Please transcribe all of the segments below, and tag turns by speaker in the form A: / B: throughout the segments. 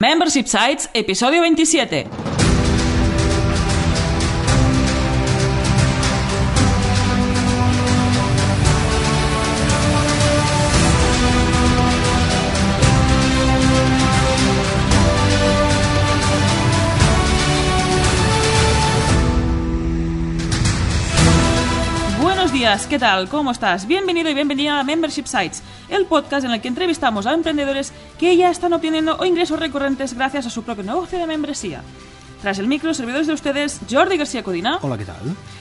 A: Membership Sites, episodio 27. Días, ¿qué tal? ¿Cómo estás? Bienvenido y bienvenida a Membership Sites, el podcast en el que entrevistamos a emprendedores que ya están obteniendo ingresos recurrentes gracias a su propio negocio de membresía. Tras el micro, servidores de ustedes Jordi García Codina
B: Hola, ¿qué tal?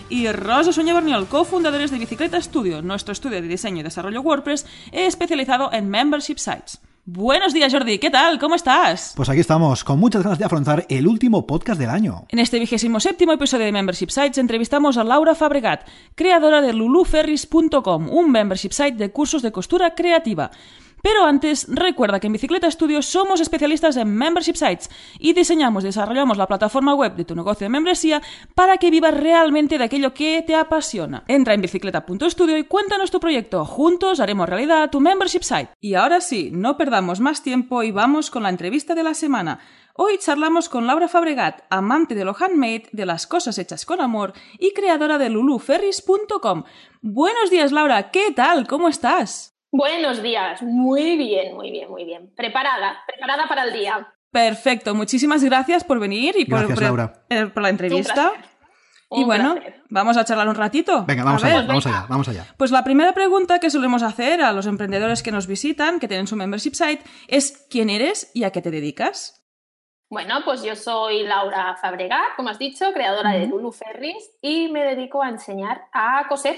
A: y Rosa Soña Berniol, cofundadores de Bicicleta Studio, nuestro estudio de diseño y desarrollo WordPress especializado en Membership Sites. Buenos días, Jordi, ¿qué tal? ¿Cómo estás?
B: Pues aquí estamos, con muchas ganas de afrontar el último podcast del año.
A: En este vigésimo séptimo episodio de Membership Sites entrevistamos a Laura Fabregat, creadora de luluferris.com, un membership site de cursos de costura creativa. Pero antes, recuerda que en Bicicleta Studio somos especialistas en membership sites y diseñamos y desarrollamos la plataforma web de tu negocio de membresía para que vivas realmente de aquello que te apasiona. Entra en bicicleta.studio y cuéntanos tu proyecto. Juntos haremos realidad tu membership site. Y ahora sí, no perdamos más tiempo y vamos con la entrevista de la semana. Hoy charlamos con Laura Fabregat, amante de lo handmade, de las cosas hechas con amor y creadora de luluferris.com. Buenos días, Laura, ¿qué tal? ¿Cómo estás?
C: Buenos días, muy bien, muy bien, muy bien. Preparada, preparada para el día.
A: Perfecto, muchísimas gracias por venir y por,
B: Gracias,
A: por-
B: Laura.
A: eh, por la entrevista.
C: Un.
A: Y bueno,
C: placer.
A: vamos a charlar un ratito.
B: Venga, vamos
A: a
B: allá,
A: ver.
B: vamos allá, vamos allá.
A: Pues la primera pregunta que solemos hacer a los emprendedores que nos visitan, que tienen su membership site, es ¿quién eres y a qué te dedicas?
C: Bueno, pues yo soy Laura Fabregat, como has dicho, creadora de. Lulu Ferris y me dedico a enseñar a coser,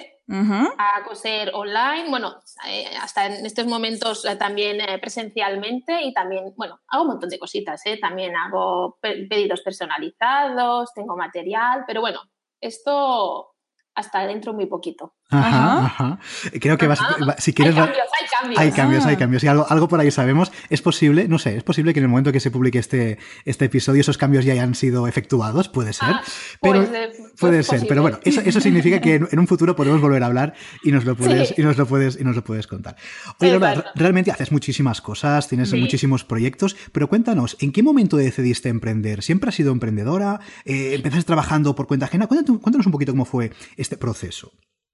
C: A coser online, bueno, eh, hasta en estos momentos eh, también eh, presencialmente y también, bueno, hago un montón de cositas. También hago pe- pedidos personalizados, tengo material, pero bueno, esto hasta dentro muy poquito.
B: Ajá, ajá. Creo que vas, va- si quieres...
C: hay cambios, hay cambios.
B: Hay cambios,
A: Ah.
B: hay cambios. Y algo, algo por ahí sabemos. Es posible, no sé, es posible que en el momento que se publique este, este episodio esos cambios ya hayan sido efectuados, puede ser.
C: Ah,
B: pero
C: pues, eh, pues
B: puede ser.
C: posible.
B: Pero bueno, eso, eso significa que en, en un futuro podemos volver a hablar y nos lo puedes,
C: Sí.
B: y nos lo puedes, y nos lo puedes contar. Oye, Laura,
C: Exacto.
B: re- realmente haces muchísimas cosas, tienes
C: Sí.
B: muchísimos proyectos, pero cuéntanos, ¿en qué momento decidiste emprender? ¿Siempre has sido emprendedora? Eh, ¿Empezaste trabajando por cuenta ajena? Cuéntanos, cuéntanos un poquito cómo fue este proceso.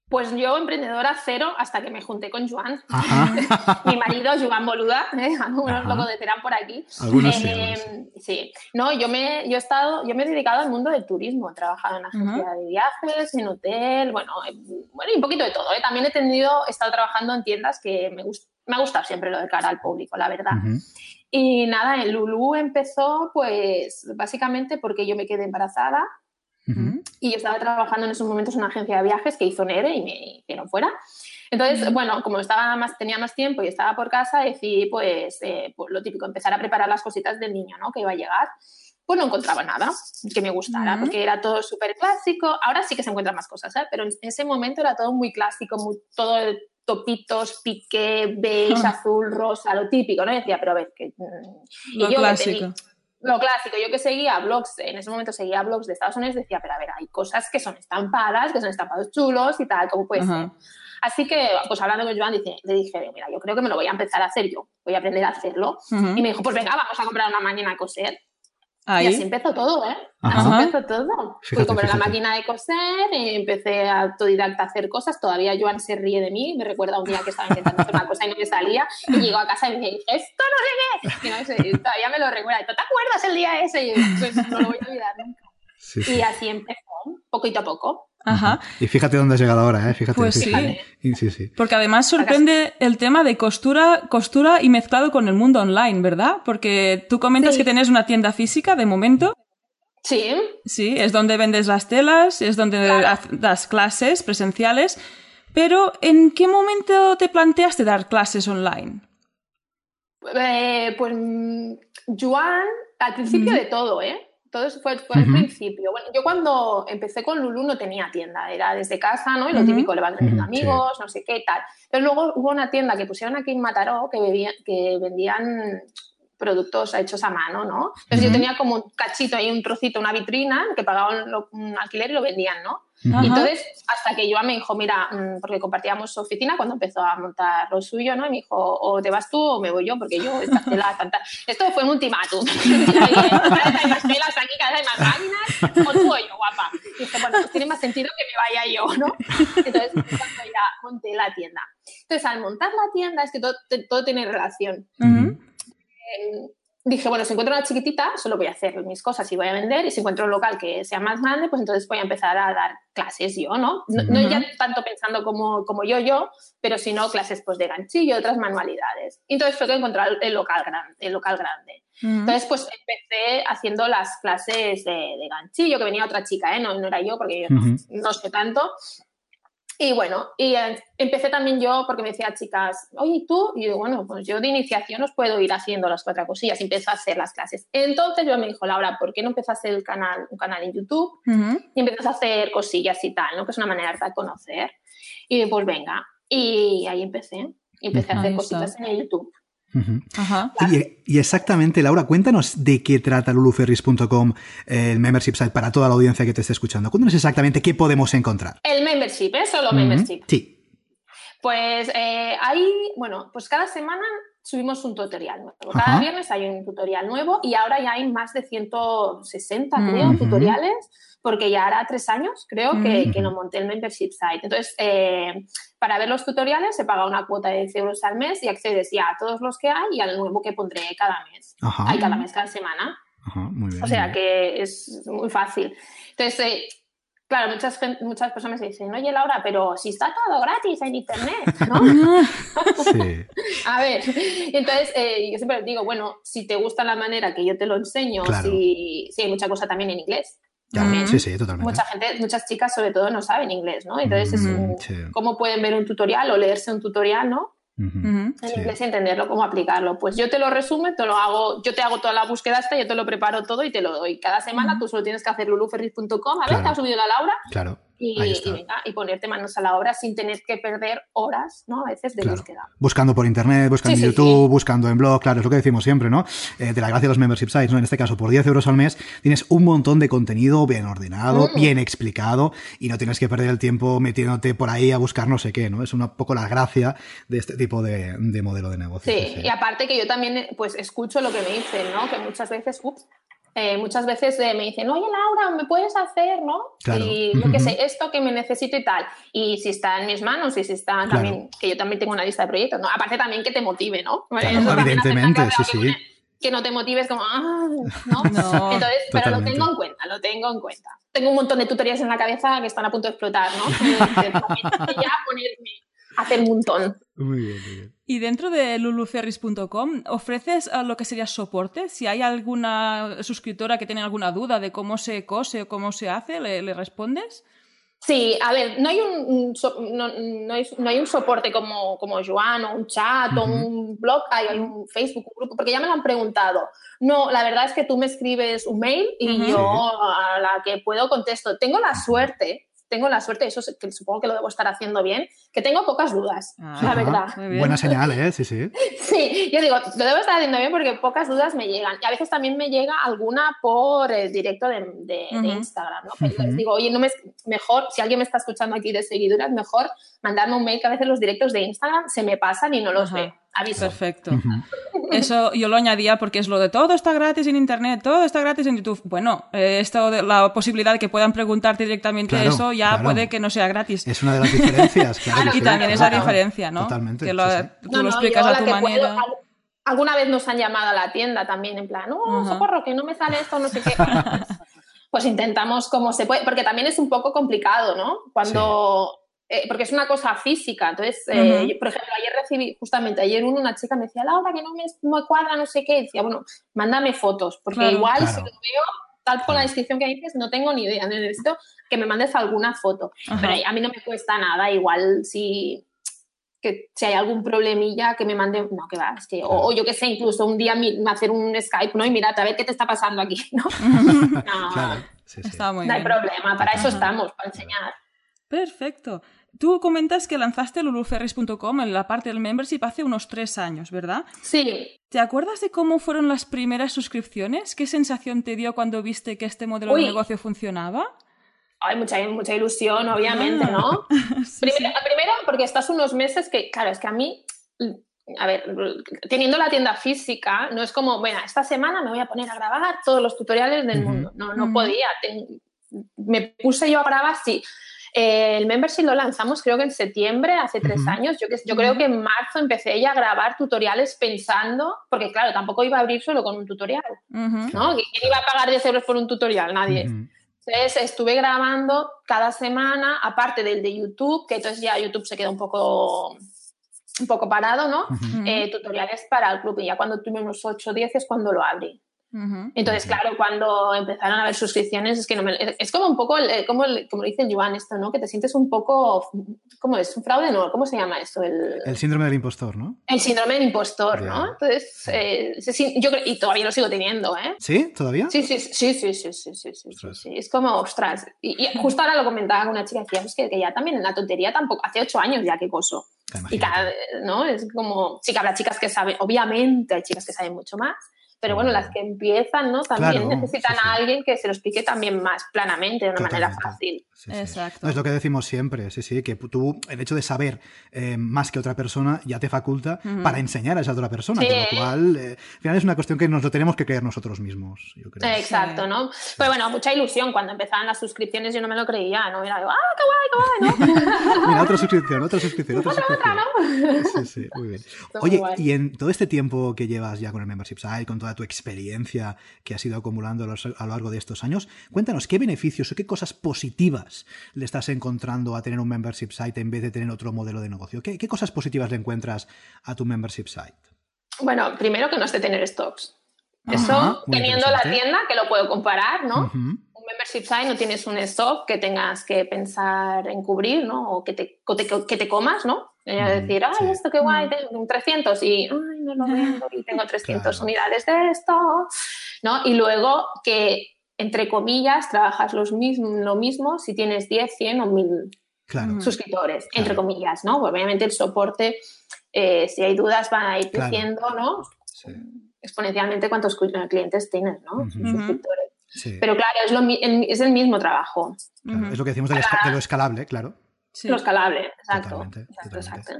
C: Pues yo, emprendedora cero, hasta que me junté con Joan. Mi marido, Joan Boluda, ¿eh? algunos
B: Ajá.
C: lo conocerán por aquí.
B: Algunos sí,
C: Eh,
B: algunos
C: sí. No, yo me, yo he estado, yo me he dedicado al mundo del turismo. He trabajado en agencia de viajes, en hotel, bueno, eh, bueno, y un poquito de todo. ¿eh? También he tenido, he estado trabajando en tiendas que me, gust- me ha gustado siempre lo de cara al público, la verdad. Y nada, el Lulu empezó, pues, básicamente porque yo me quedé embarazada
B: Ujú.
C: y yo estaba trabajando en esos momentos en una agencia de viajes que hizo Nere y me hicieron fuera. Entonces, bueno, como estaba más, tenía más tiempo y estaba por casa, decidí, pues, eh, pues, lo típico, empezar a preparar las cositas del niño, ¿no? Que iba a llegar. Pues no encontraba nada que me gustara,
A: Ujú.
C: porque era todo súper clásico. Ahora sí que se encuentran más cosas, ¿eh? Pero en ese momento era todo muy clásico, muy, todo de topitos, piqué, beige,
A: Ah.
C: azul, rosa, lo típico, ¿no? Y decía, pero a ver, que... mm, y
A: Lo
C: yo
A: clásico.
C: tenía- lo clásico, yo que seguía blogs, en ese momento seguía blogs de Estados Unidos, decía, pero a ver, hay cosas que son estampadas, que son estampados chulos y tal, como
A: Ajá.
C: ser. Así que, pues hablando con Joan, dice- le dije, mira, yo creo que me lo voy a empezar a hacer yo, voy a aprender a hacerlo. Y me dijo, pues venga, vamos a comprar una máquina de coser. Y así
A: Ahí.
C: empezó todo, ¿eh?
B: Ajá.
C: Así empezó todo. Fui
B: Fíjate,
C: a comprar la máquina de coser y empecé a autodidacta a hacer cosas. Todavía Joan se ríe de mí. Me recuerda un día que estaba intentando hacer una cosa y no me salía. Y llegó a casa y me dice, esto no sé qué. Y no sé, todavía me lo recuerda. ¿Tú te acuerdas el día ese? Y yo, pues no lo voy a olvidar nunca.
B: Sí, sí.
C: Y así empezó, poquito a poco.
A: Ajá.
B: Y fíjate dónde has llegado ahora, ¿eh? Fíjate.
A: Pues
B: fíjate. Sí, sí.
A: Porque además sorprende el tema de costura, costura y mezclado con el mundo online, ¿verdad? Porque tú comentas
C: Sí.
A: que tienes una tienda física de momento.
C: Sí,
A: Sí, es donde vendes las telas, es donde
C: Claro.
A: das clases presenciales. Pero, ¿en qué momento te planteaste dar clases online?
C: Eh, pues mm, Joan, al principio de todo, ¿eh? Todo eso fue, fue al principio. Bueno, yo cuando empecé con Lulu no tenía tienda, era desde casa, ¿no? Y lo típico, le van vendiendo amigos, no sé qué, tal. Pero luego hubo una tienda que pusieron aquí en Mataró que, bebía- que vendían productos hechos a mano, ¿no? Entonces yo tenía como un cachito ahí, un trocito, una vitrina, que pagaban un alquiler y lo vendían, ¿no? Y entonces, hasta que yo me dijo, mira, mm, porque compartíamos su oficina cuando empezó a montar lo suyo, ¿no? Y me dijo, o te vas tú o me voy yo, porque yo esta tela, tanta... Esto fue un ultimátum. hay más telas aquí, cada vez hay más láminas, o tú o yo, guapa. Y dije, bueno, pues tiene más sentido que me vaya yo, ¿no? Entonces, cuando ya monté la tienda. Entonces, al montar la tienda, es que todo, todo tiene relación dije, bueno, si encuentro una chiquitita, solo voy a hacer mis cosas y voy a vender, y si encuentro un local que sea más grande, pues entonces voy a empezar a dar clases yo, ¿no? No, ya tanto pensando como, como yo, yo, pero sino clases pues de ganchillo, otras manualidades. Entonces fue que encontré el local grande. El local grande. Entonces, pues empecé haciendo las clases de, ganchillo, que venía otra chica, ¿eh? no, no era yo, porque yo no sé tanto, y bueno, y empecé también yo porque me decía chicas, oye, ¿tú? Y yo, bueno, pues yo de iniciación os puedo ir haciendo las cuatro cosillas y empecé a hacer las clases. Entonces yo me dijo, Laura, ¿por qué no empiezas a hacer el canal, un canal en YouTube y empiezas a hacer cosillas y tal, ¿no? Que es una manera de conocer. Y pues venga, y ahí empecé. Empecé a hacer cositas en YouTube.
B: Y, exactamente, Laura, cuéntanos de qué trata luluferris.com, el membership site, para toda la audiencia que te esté escuchando. Cuéntanos exactamente qué podemos encontrar.
C: El membership, ¿eh? Solo membership.
B: Sí.
C: Pues eh, ahí, bueno, pues cada semana subimos un tutorial nuevo. Cada viernes hay un tutorial nuevo y ahora ya hay más de 160, creo, tutoriales porque ya hará tres años, creo, que, que, no monté el membership site. Entonces, eh, para ver los tutoriales se paga una cuota de 10 euros al mes y accedes ya a todos los que hay y al nuevo que pondré cada mes. Hay cada mes, cada semana. o sea que es muy fácil. Entonces, eh, claro, muchas, muchas personas me dicen, oye Laura, pero si está todo gratis en internet, ¿no? sí. a ver, entonces eh, yo siempre digo, bueno, si te gusta la manera que yo te lo enseño, si, si hay mucha cosa también en inglés,
B: sí, sí, totalmente.
C: Mucha gente, muchas chicas sobre todo no saben inglés, ¿no? Entonces, es ¿cómo pueden ver un tutorial o leerse un tutorial, ¿no? En inglés y entenderlo, cómo aplicarlo. Pues yo te lo resumo, te lo hago, yo te hago toda la búsqueda esta, yo te lo preparo todo y te lo doy. Cada semana tú solo tienes que hacer luluferris.com, a ver, te ha subido la Laura.
B: Claro
C: y, y, ponerte manos a la obra sin tener que perder horas, ¿no? A veces de búsqueda.
B: Buscando por internet, buscando en YouTube, buscando en blog, claro, es lo que decimos siempre, ¿no? Eh, de la gracia de los membership sites, ¿no? En este caso, por 10 euros al mes tienes un montón de contenido bien ordenado, mm. bien explicado y no tienes que perder el tiempo metiéndote por ahí a buscar no sé qué, ¿no? Es un poco la gracia de este tipo de, modelo de negocio.
C: Sí, y aparte que yo también, pues, escucho lo que me dicen, ¿no? Que muchas veces, ups, eh, muchas veces eh, me dicen, oye Laura, ¿me puedes hacer, no? Y yo qué sé, esto que me necesito y tal. Y si está en mis manos y si está también, que yo también tengo una lista de proyectos, ¿no? Aparte también que te motive, ¿no?
B: evidentemente, sí, sí.
C: Que, no te motives como, ah, ¿no? Entonces, pero lo tengo en cuenta, lo tengo en cuenta. Tengo un montón de tutorías en la cabeza que están a punto de explotar, ¿no? ya ponerme hacer un montón.
B: Muy bien, muy bien.
A: Y dentro de luluferris.com, ¿ofreces eh, lo que sería soporte? Si hay alguna suscriptora que tiene alguna duda de cómo se cose o cómo se hace, ¿le, respondes?
C: Sí, a ver, no hay un, no, hay, un soporte como, como Joan o un chat o un blog, hay, un Facebook, un grupo, porque ya me lo han preguntado. No, la verdad es que tú me escribes un mail y yo a la que puedo contesto. Tengo la suerte tengo la suerte, eso que supongo que lo debo estar haciendo bien, que tengo pocas dudas, ah, la verdad.
B: Buena señal, ¿eh? Sí, sí.
C: sí, yo digo, lo debo estar haciendo bien porque pocas dudas me llegan. Y a veces también me llega alguna por el directo de, Instagram, ¿no? les digo, oye, no me, mejor, si alguien me está escuchando aquí de seguidoras, mejor mandarme un mail que a veces los directos de Instagram se me pasan y no los veo.
A: Perfecto. Eso yo lo añadía porque es lo de todo está gratis en Internet, todo está gratis en YouTube. Bueno, eh, esto de la posibilidad de que puedan preguntarte directamente eso ya puede que no sea gratis.
B: Es una de las diferencias. Claro,
A: y también es la diferencia, ¿no?
B: Totalmente.
A: Que tú lo explicas a tu manera.
C: alguna vez nos han llamado a la tienda también en plan, no, socorro, que no me sale esto, no sé qué. pues intentamos como se puede, porque también es un poco complicado, ¿no? Cuando eh, porque es una cosa física. Entonces, eh, por ejemplo, ayer recibí, justamente ayer una chica me decía, Laura, que no me, cuadra, no sé qué. decía, bueno, mándame fotos, porque igual si lo veo, tal con la descripción que dices, no tengo ni idea. Necesito que me mandes alguna foto. Pero a mí no me cuesta nada, igual si que si hay algún problemilla que me mande, no, que va, es que, o, yo qué sé, incluso un día hacer un Skype, ¿no? Y mira, a ver qué te está pasando aquí, ¿no? no,
B: claro,
C: no hay problema, para eso estamos, para enseñar.
A: Perfecto. Tú comentas que lanzaste luluferris.com en la parte del membership hace unos tres años, ¿verdad?
C: Sí.
A: ¿Te acuerdas de cómo fueron las primeras suscripciones? ¿Qué sensación te dio cuando viste que este modelo de negocio funcionaba?
C: Hay mucha, mucha ilusión, obviamente, ¿no? primero, primero, porque estás unos meses que, claro, es que a mí a ver, teniendo la tienda física, no es como, bueno, esta semana me voy a poner a grabar todos los tutoriales del mundo. No, no podía. me puse yo a grabar, sí. Eh, el membership lo lanzamos creo que en septiembre, hace tres años. Yo, yo creo que en marzo empecé ya a grabar tutoriales pensando, porque claro, tampoco iba a abrir solo con un tutorial, ¿no? ¿Quién iba a pagar 10 euros por un tutorial? Nadie. Entonces estuve grabando cada semana, aparte del de YouTube, que entonces ya YouTube se queda un poco un poco parado, ¿no? Eh, tutoriales para el club y ya cuando tuve unos 8 o 10 es cuando lo abrí. Entonces, claro, cuando empezaron a haber suscripciones, es que no me, es como un poco, como, como dice Joan, esto, ¿no? Que te sientes un poco, ¿cómo es? ¿Un fraude? No, ¿cómo se llama esto? El,
B: el síndrome del impostor, ¿no?
C: El síndrome del impostor, ¿no? Entonces, eh, yo creo, y todavía lo sigo teniendo, ¿eh?
B: ¿Sí? ¿Todavía?
C: Sí, sí, sí, sí, sí, sí, sí, sí, sí, Es como, ostras. Y, justo ahora lo comentaba con una chica, decía, es que, que ya también en la tontería tampoco, hace ocho años ya que coso. Y cada, ¿no? Es como, sí que habrá chicas que saben, obviamente hay chicas que saben mucho más, pero bueno, las que empiezan, ¿no? También necesitan a alguien que se lo explique también más planamente, de una manera fácil.
A: Exacto.
B: es lo que decimos siempre, sí, sí, que tú, el hecho de saber eh, más que otra persona ya te faculta para enseñar a esa otra persona, con lo cual, eh, al final es una cuestión que nos lo tenemos que creer nosotros mismos, yo creo.
C: Exacto, ¿no? Pues bueno, mucha ilusión cuando empezaban las suscripciones, yo no me lo creía, ¿no? Era, ¡ah, qué guay, qué guay!
B: ¿no? Mira, otra suscripción, otra suscripción, otra, suscripción. ¿no? Sí, sí, muy bien. Oye, y en todo este tiempo que llevas ya con el Membership Site, con toda tu experiencia que has ido acumulando a lo largo de estos años, cuéntanos, ¿qué beneficios o qué cosas positivas le estás encontrando a tener un membership site en vez de tener otro modelo de negocio? ¿Qué, cosas positivas le encuentras a tu membership site?
C: Bueno, primero que no es de tener stocks. Eso, teniendo la tienda, que lo puedo comparar, ¿no? Un membership site no tienes un stock que tengas que pensar en cubrir, ¿no? O que te, que te comas, ¿no? Y decir, ay, esto qué guay, tengo 300 y, ay, no lo vendo y tengo 300 unidades de esto, ¿no? Y luego que entre comillas, trabajas los lo mismo si tienes 10, 100 o 1000 suscriptores, entre comillas, ¿no? Pues obviamente el soporte, eh, si hay dudas, van a ir creciendo, ¿no? Exponencialmente cuántos clientes tienes, ¿no? Suscriptores. Pero claro, es, lo, es, el mismo trabajo.
B: Es lo que decimos de, lo escalable, claro.
C: Lo escalable, exacto. exacto,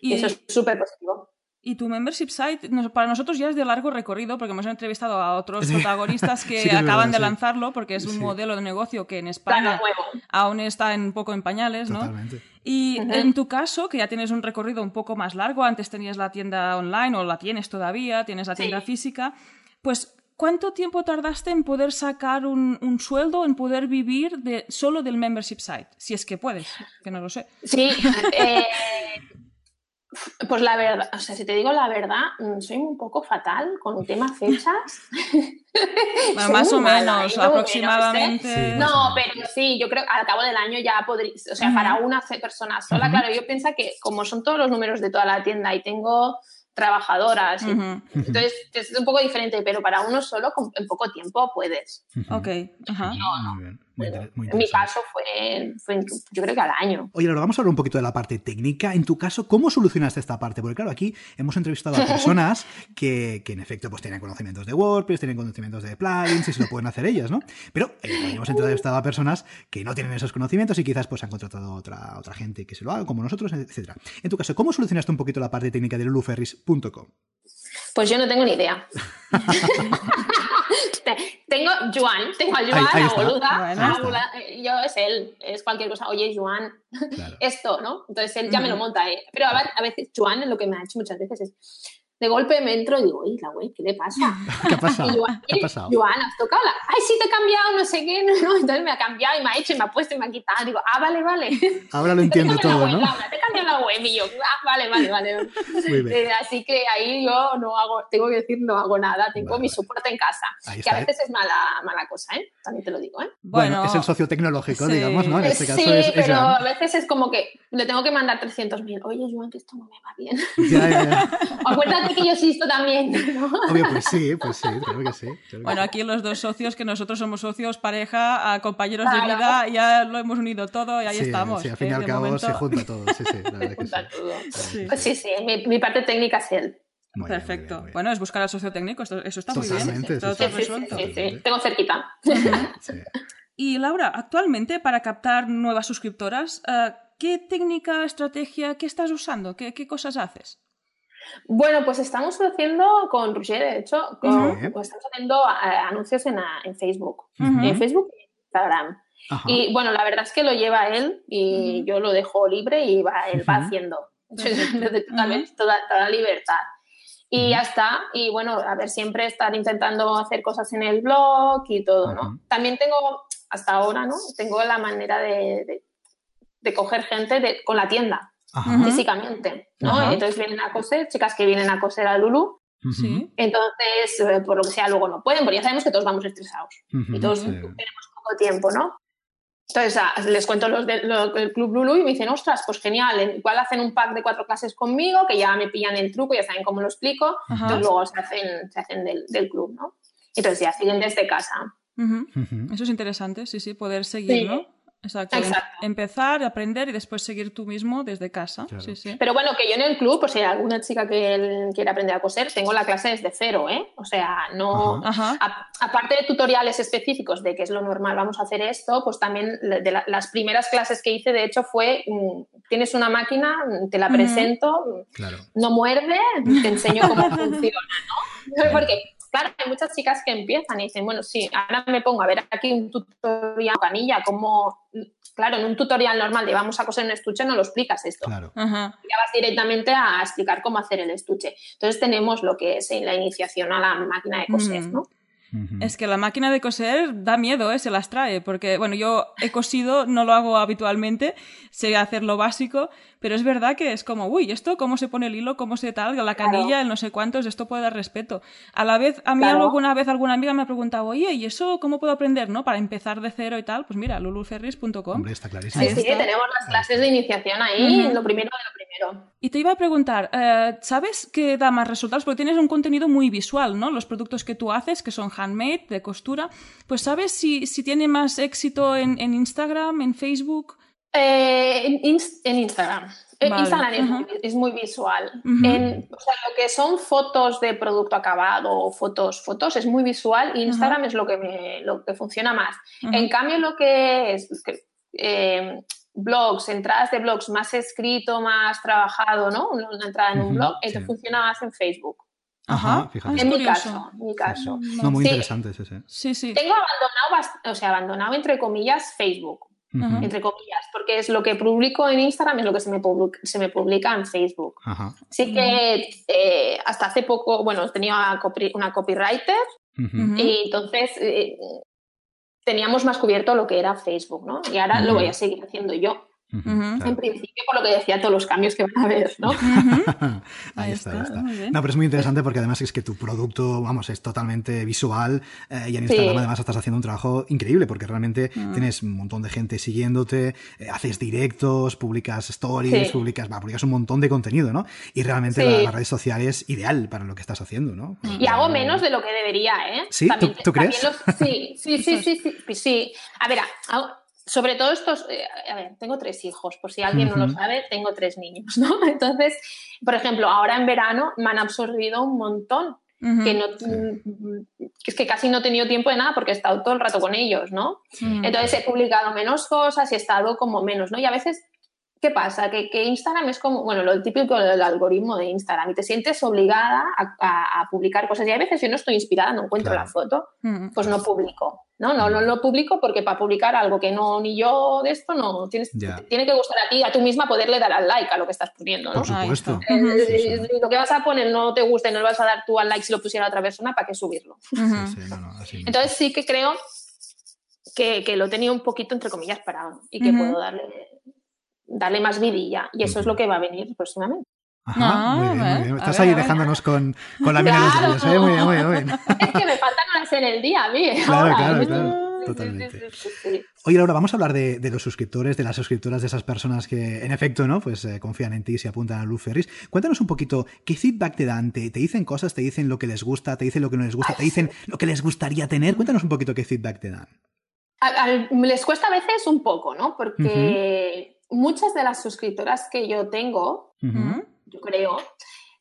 C: Y eso es súper positivo.
A: Y tu membership site, para nosotros ya es de largo recorrido, porque hemos entrevistado a otros protagonistas que acaban de lanzarlo, porque es un modelo de negocio que en España aún está un poco en pañales, ¿no? Y en tu caso, que ya tienes un recorrido un poco más largo, antes tenías la tienda online o la tienes todavía, tienes la tienda física, pues ¿cuánto tiempo tardaste en poder sacar un, un, sueldo, en poder vivir de, solo del membership site? Si es que puedes, que no lo sé.
C: Sí, eh, pues la verdad, o sea, si te digo la verdad, mm, soy un poco fatal con el tema fechas.
A: Bueno, más o menos, aproximadamente.
C: no, pero sí, yo creo que al cabo del año ya podría, o sea, para una persona sola, claro, yo pienso que como son todos los números de toda la tienda y tengo trabajadoras. Entonces es un poco diferente, pero para uno solo en poco tiempo puedes.
A: Ok. Ajá.
C: En mi caso fue, yo creo que al año.
B: Oye, ahora vamos a hablar un poquito de la parte técnica. En tu caso, ¿cómo solucionaste esta parte? Porque claro, aquí hemos entrevistado a personas que, que en efecto pues tienen conocimientos de WordPress, tienen conocimientos de plugins y se lo pueden hacer ellas, ¿no? Pero eh, hemos entrevistado a personas que no tienen esos conocimientos y quizás pues han contratado a otra, otra gente que se lo haga, como nosotros, etcétera. En tu caso, ¿cómo solucionaste un poquito la parte técnica de Luluferris
C: pues yo no tengo ni idea. tengo Juan, tengo a Juan, la boluda. Eh, yo es él, es cualquier cosa. Oye, Juan, esto, ¿no? Entonces él ya me lo monta. Eh. Pero a, a veces Juan lo que me ha hecho muchas veces es de golpe me entro y digo, oye, la güey, ¿qué le pasa?
B: ¿Qué ha pasado? ¿Qué ha pasado?
C: Joan, ¿has tocado la? Ay, sí, te he cambiado, no sé qué. No, Entonces me ha cambiado y me ha hecho y me ha puesto y me ha quitado. Digo, ah, vale, vale.
B: Ahora lo entiendo todo, ¿no?
C: te he cambiado la web y yo, ah, vale, vale, vale. Muy bien. Eh, así que ahí yo no hago, tengo que decir, no hago nada. Tengo mi soporte en casa. que a veces es mala, mala cosa, ¿eh? También te lo digo, ¿eh?
B: Bueno, es el socio tecnológico, digamos, ¿no? En este caso
C: sí,
B: es,
C: pero a veces es como que le tengo que mandar 300.000. Oye, Joan, que esto no me va bien.
B: Ya, ya,
C: que yo existo también
B: Obvio, pues sí, pues sí, creo que sí.
A: bueno, aquí los dos socios, que nosotros somos socios, pareja, compañeros de vida, ya lo hemos unido todo y ahí estamos.
B: Sí, al fin y ¿eh? al cabo se junta todo, sí, sí,
C: Pues sí, sí, mi, parte técnica es él.
B: Muy bien,
A: Perfecto.
B: muy bien, muy bien.
A: Bueno, es buscar al socio técnico, esto- eso está muy bien.
B: Totalmente,
A: Todo,
B: sí,
C: Sí, sí,
A: resuelto.
C: sí, sí. Tengo cerquita.
B: Sí.
A: Y Laura, actualmente para captar nuevas suscriptoras, eh, ¿qué técnica, estrategia, qué estás usando? ¿Qué, qué cosas haces?
C: Bueno, pues estamos haciendo con Roger, de hecho, con- pues estamos haciendo eh, anuncios en, ah, en Facebook. En Facebook y en Instagram.
B: Ajá.
C: Y bueno, la verdad es que lo lleva él y yo lo dejo libre y va, él va haciendo. Totalmente toda, toda libertad. Y ya está. Y bueno, a ver, siempre estar intentando hacer cosas en el blog y todo, ¿no? También tengo, hasta ahora, ¿no? Tengo la manera de, de, de coger gente de, con la tienda,
B: Ajá.
C: Físicamente, ¿no?
B: Ajá.
C: Entonces vienen a coser, chicas que vienen a coser a Lulu.
A: Sí.
C: Entonces, eh, por lo que sea, luego no pueden, porque ya sabemos que todos vamos estresados y todos
B: Sí.
C: tenemos poco tiempo, ¿no? Entonces, ah, les cuento los de- lo- del Club Lulu y me dicen, ostras, pues genial, en- igual hacen un pack de cuatro clases conmigo, que ya me pillan el truco, ya saben cómo lo explico,
A: Ajá.
C: entonces luego se hacen, se hacen del, del club, ¿no? Entonces ya siguen desde casa.
A: Ujú.
B: Ujú.
A: Eso es interesante, sí, sí, poder seguir,
C: Sí.
A: ¿no? Exacto. em-
C: Exacto.
A: Empezar, aprender y después seguir tú mismo desde casa.
B: Claro.
A: Sí, sí.
C: Pero bueno, que yo en el club, pues si hay alguna chica que él quiere aprender a coser, tengo la clase desde cero, ¿eh? O sea, no...
A: Ajá.
C: A- aparte de tutoriales específicos de que es lo normal, vamos a hacer esto, pues también de la- las primeras clases que hice, de hecho, fue, mm, tienes una máquina, mm, te la presento,
B: Claro.
C: no muerde, te enseño cómo funciona, ¿no? Porque, claro, hay muchas chicas que empiezan y dicen, bueno, sí, ahora me pongo a ver aquí un tutorial canilla, como, claro, en un tutorial normal de vamos a coser un estuche no lo explicas esto.
B: Claro.
A: Ajá.
C: Ya vas directamente a explicar cómo hacer el estuche. Entonces tenemos lo que es eh, la iniciación a la máquina de coser,
A: Mm.
C: ¿no?
A: Es que la máquina de coser da miedo, ¿eh? se las trae, porque, bueno, yo he cosido, no lo hago habitualmente, sé hacer lo básico, pero es verdad que es como, uy, ¿esto cómo se pone el hilo? ¿Cómo se tal? La
C: Claro.
A: canilla, el no sé cuántos, esto puede dar respeto. A la vez, a mí
C: Claro.
A: alguna vez alguna amiga me ha preguntado, oye, ¿y eso cómo puedo aprender, no? Para empezar de cero y tal, pues mira, luluferris.com.
B: Hombre, está clarísimo.
C: Sí, sí,
A: está.
C: tenemos las clases de iniciación ahí, lo primero de lo primero.
A: Y te iba a preguntar, eh, ¿sabes qué da más resultados? Porque tienes un contenido muy visual, ¿no? Los productos que tú haces, que son handmade, de costura, pues ¿sabes si, si tiene más éxito en, en Instagram, en Facebook?
C: Eh, en, Inst- en Instagram. Eh,
A: Vale,
C: Instagram es, muy, es muy visual. En- o sea, lo que son fotos de producto acabado o fotos, fotos es muy visual y Instagram es lo que, me, lo que funciona más. En cambio, lo que es que, eh, blogs, entradas de blogs más escrito, más trabajado, ¿no? Una una entrada en un blog, eso
B: sí.
C: funciona más en Facebook.
A: Ajá,
B: fíjate.
C: En mi caso, en mi caso.
B: No, muy
C: Sí.
B: interesante ese.
A: Sí, sí.
C: Tengo abandonado, o sea, abandonado entre comillas Facebook, Entre comillas, porque es lo que publico en Instagram, es lo que se me publica, se me publica en Facebook.
B: Ajá.
C: Sí que eh, hasta hace poco, bueno, tenía una copywriter y entonces eh, teníamos más cubierto lo que era Facebook, ¿no? Y ahora lo voy a seguir haciendo yo. En
B: claro.
C: principio, por lo que decía, todos los cambios que van a haber, ¿no?
B: Ahí
A: Ahí
B: está,
A: está,
B: ahí está.
A: muy bien.
B: No, pero es muy interesante porque además es que tu producto, vamos, es totalmente visual eh, y en Instagram
C: Sí.
B: además estás haciendo un trabajo increíble porque realmente
A: Mm.
B: tienes un montón de gente siguiéndote, eh, haces directos, publicas stories,
C: Sí.
B: publicas, va, publicas un montón de contenido, ¿no? Y realmente
C: Sí.
B: la, la red social es ideal para lo que estás haciendo, ¿no?
C: Y hago menos de lo que debería, ¿eh?
B: ¿Sí? ¿Tú-
C: También-
B: tú crees?
C: también los- sí, sí, sí, sí, sí, sí, sí. A ver, hago- sobre todo estos, eh, a ver, tengo tres hijos, por si alguien no lo sabe, tengo tres niños, ¿no? Entonces, por ejemplo, ahora en verano me han absorbido un montón, que no, que es que casi no he tenido tiempo de nada porque he estado todo el rato con ellos, ¿no?
A: Ujú.
C: Entonces he publicado menos cosas y he estado como menos, ¿no? Y a veces, ¿qué pasa? Que, que Instagram es como, bueno, lo típico del algoritmo de Instagram y te sientes obligada a, a- a publicar cosas. Y a veces yo no estoy inspirada, no encuentro
B: Claro.
C: la foto,
A: Ujú.
C: pues no publico. No, no, no lo publico porque para publicar algo que no, ni yo de esto, no, tienes, te tiene que gustar a ti, a tú misma poderle dar al like a lo que estás poniendo, ¿no?
B: Por supuesto.
C: Eh.
B: Sí, sí.
C: Lo que vas a poner no te gusta y no le vas a dar tú al like si lo pusiera otra persona, ¿para qué subirlo?
A: Ujú.
B: Sí, sí, no, no, así mismo.
C: Entonces sí que creo que, que lo he tenido un poquito, entre comillas, parado y que puedo darle, darle más vidilla. Y eso es lo que va a venir próximamente.
B: Ajá,
A: No,
B: muy bien, muy bien. Estás
A: ver,
B: ahí dejándonos con, con la mina de los
C: Claro.
B: labios, ¿eh? Muy bien, muy bien.
C: Es que me faltan horas en el día, a mí.
B: Claro,
C: ahora.
B: claro, claro, totalmente.
C: sí, sí, sí.
B: Oye, Laura, vamos a hablar de, de los suscriptores, de las suscriptoras, de esas personas que, en efecto, ¿no? Pues eh, confían en ti y se apuntan a Luz Ferris. Cuéntanos un poquito, ¿qué feedback te dan? ¿Te, te dicen cosas? ¿Te dicen lo que les gusta? ¿Te dicen lo que no les gusta? ¿Te dicen lo que les gustaría tener? Cuéntanos un poquito qué feedback te dan.
C: Les cuesta a veces un poco, ¿no? Porque muchas de las suscriptoras que yo tengo, yo creo,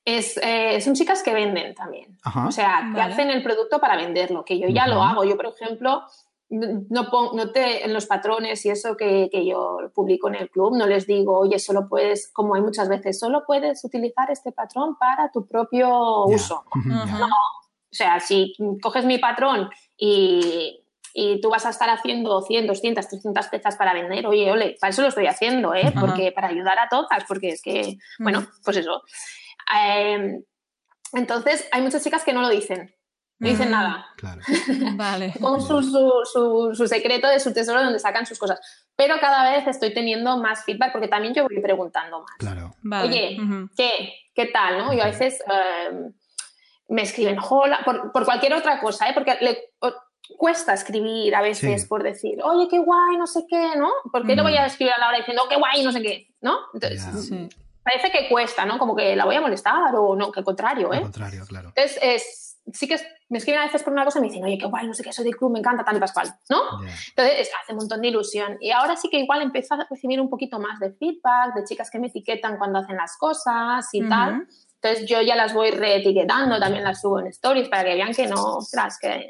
C: es, eh, son chicas que venden también.
B: Ajá.
C: O sea, que
A: Vale.
C: hacen el producto para venderlo, que yo ya lo hago. Yo, por ejemplo, no, pon- no te, en los patrones y eso que, que yo publico en el club, no les digo, oye, solo puedes, como hay muchas veces, solo puedes utilizar este patrón para tu propio uso.
A: Ajá.
C: O sea, si coges mi patrón y, y tú vas a estar haciendo 100, 200, 300 piezas para vender, oye, ole, para eso lo estoy haciendo, ¿eh?
A: Ajá.
C: Porque para ayudar a todas, porque es que, bueno, pues eso. Eh, entonces, hay muchas chicas que no lo dicen, no dicen
A: Mm.
C: nada.
B: Claro.
A: Vale.
C: Con su, su, su- su secreto de su tesoro donde sacan sus cosas. Pero cada vez estoy teniendo más feedback porque también yo voy preguntando más.
B: Claro.
A: Vale.
C: Oye. ¿qué? ¿Qué tal? ¿no? Yo a veces eh, me escriben, hola, por, por cualquier otra cosa, ¿eh? porque le cuesta escribir a veces
B: Sí.
C: por decir, oye, qué guay, no sé qué, ¿no? ¿Por qué le voy a escribir a Laura diciendo, qué guay, no sé qué, ¿no? Entonces,
B: Ya.
A: Sí.
C: parece que cuesta, ¿no? Como que la voy a molestar o no, que al contrario,
B: Al
C: ¿eh?
B: contrario, claro.
C: Entonces, es, sí que es- me escriben a veces por una cosa y me dicen, oye, qué guay, no sé qué, soy del club, me encanta tal y pascual, ¿no?
B: Ya.
C: Entonces, es- hace un montón de ilusión. Y ahora sí que igual empiezo a recibir un poquito más de feedback, de chicas que me etiquetan cuando hacen las cosas y tal. Entonces, yo ya las voy reetiquetando, también las subo en stories para que vean que no, ostras, que,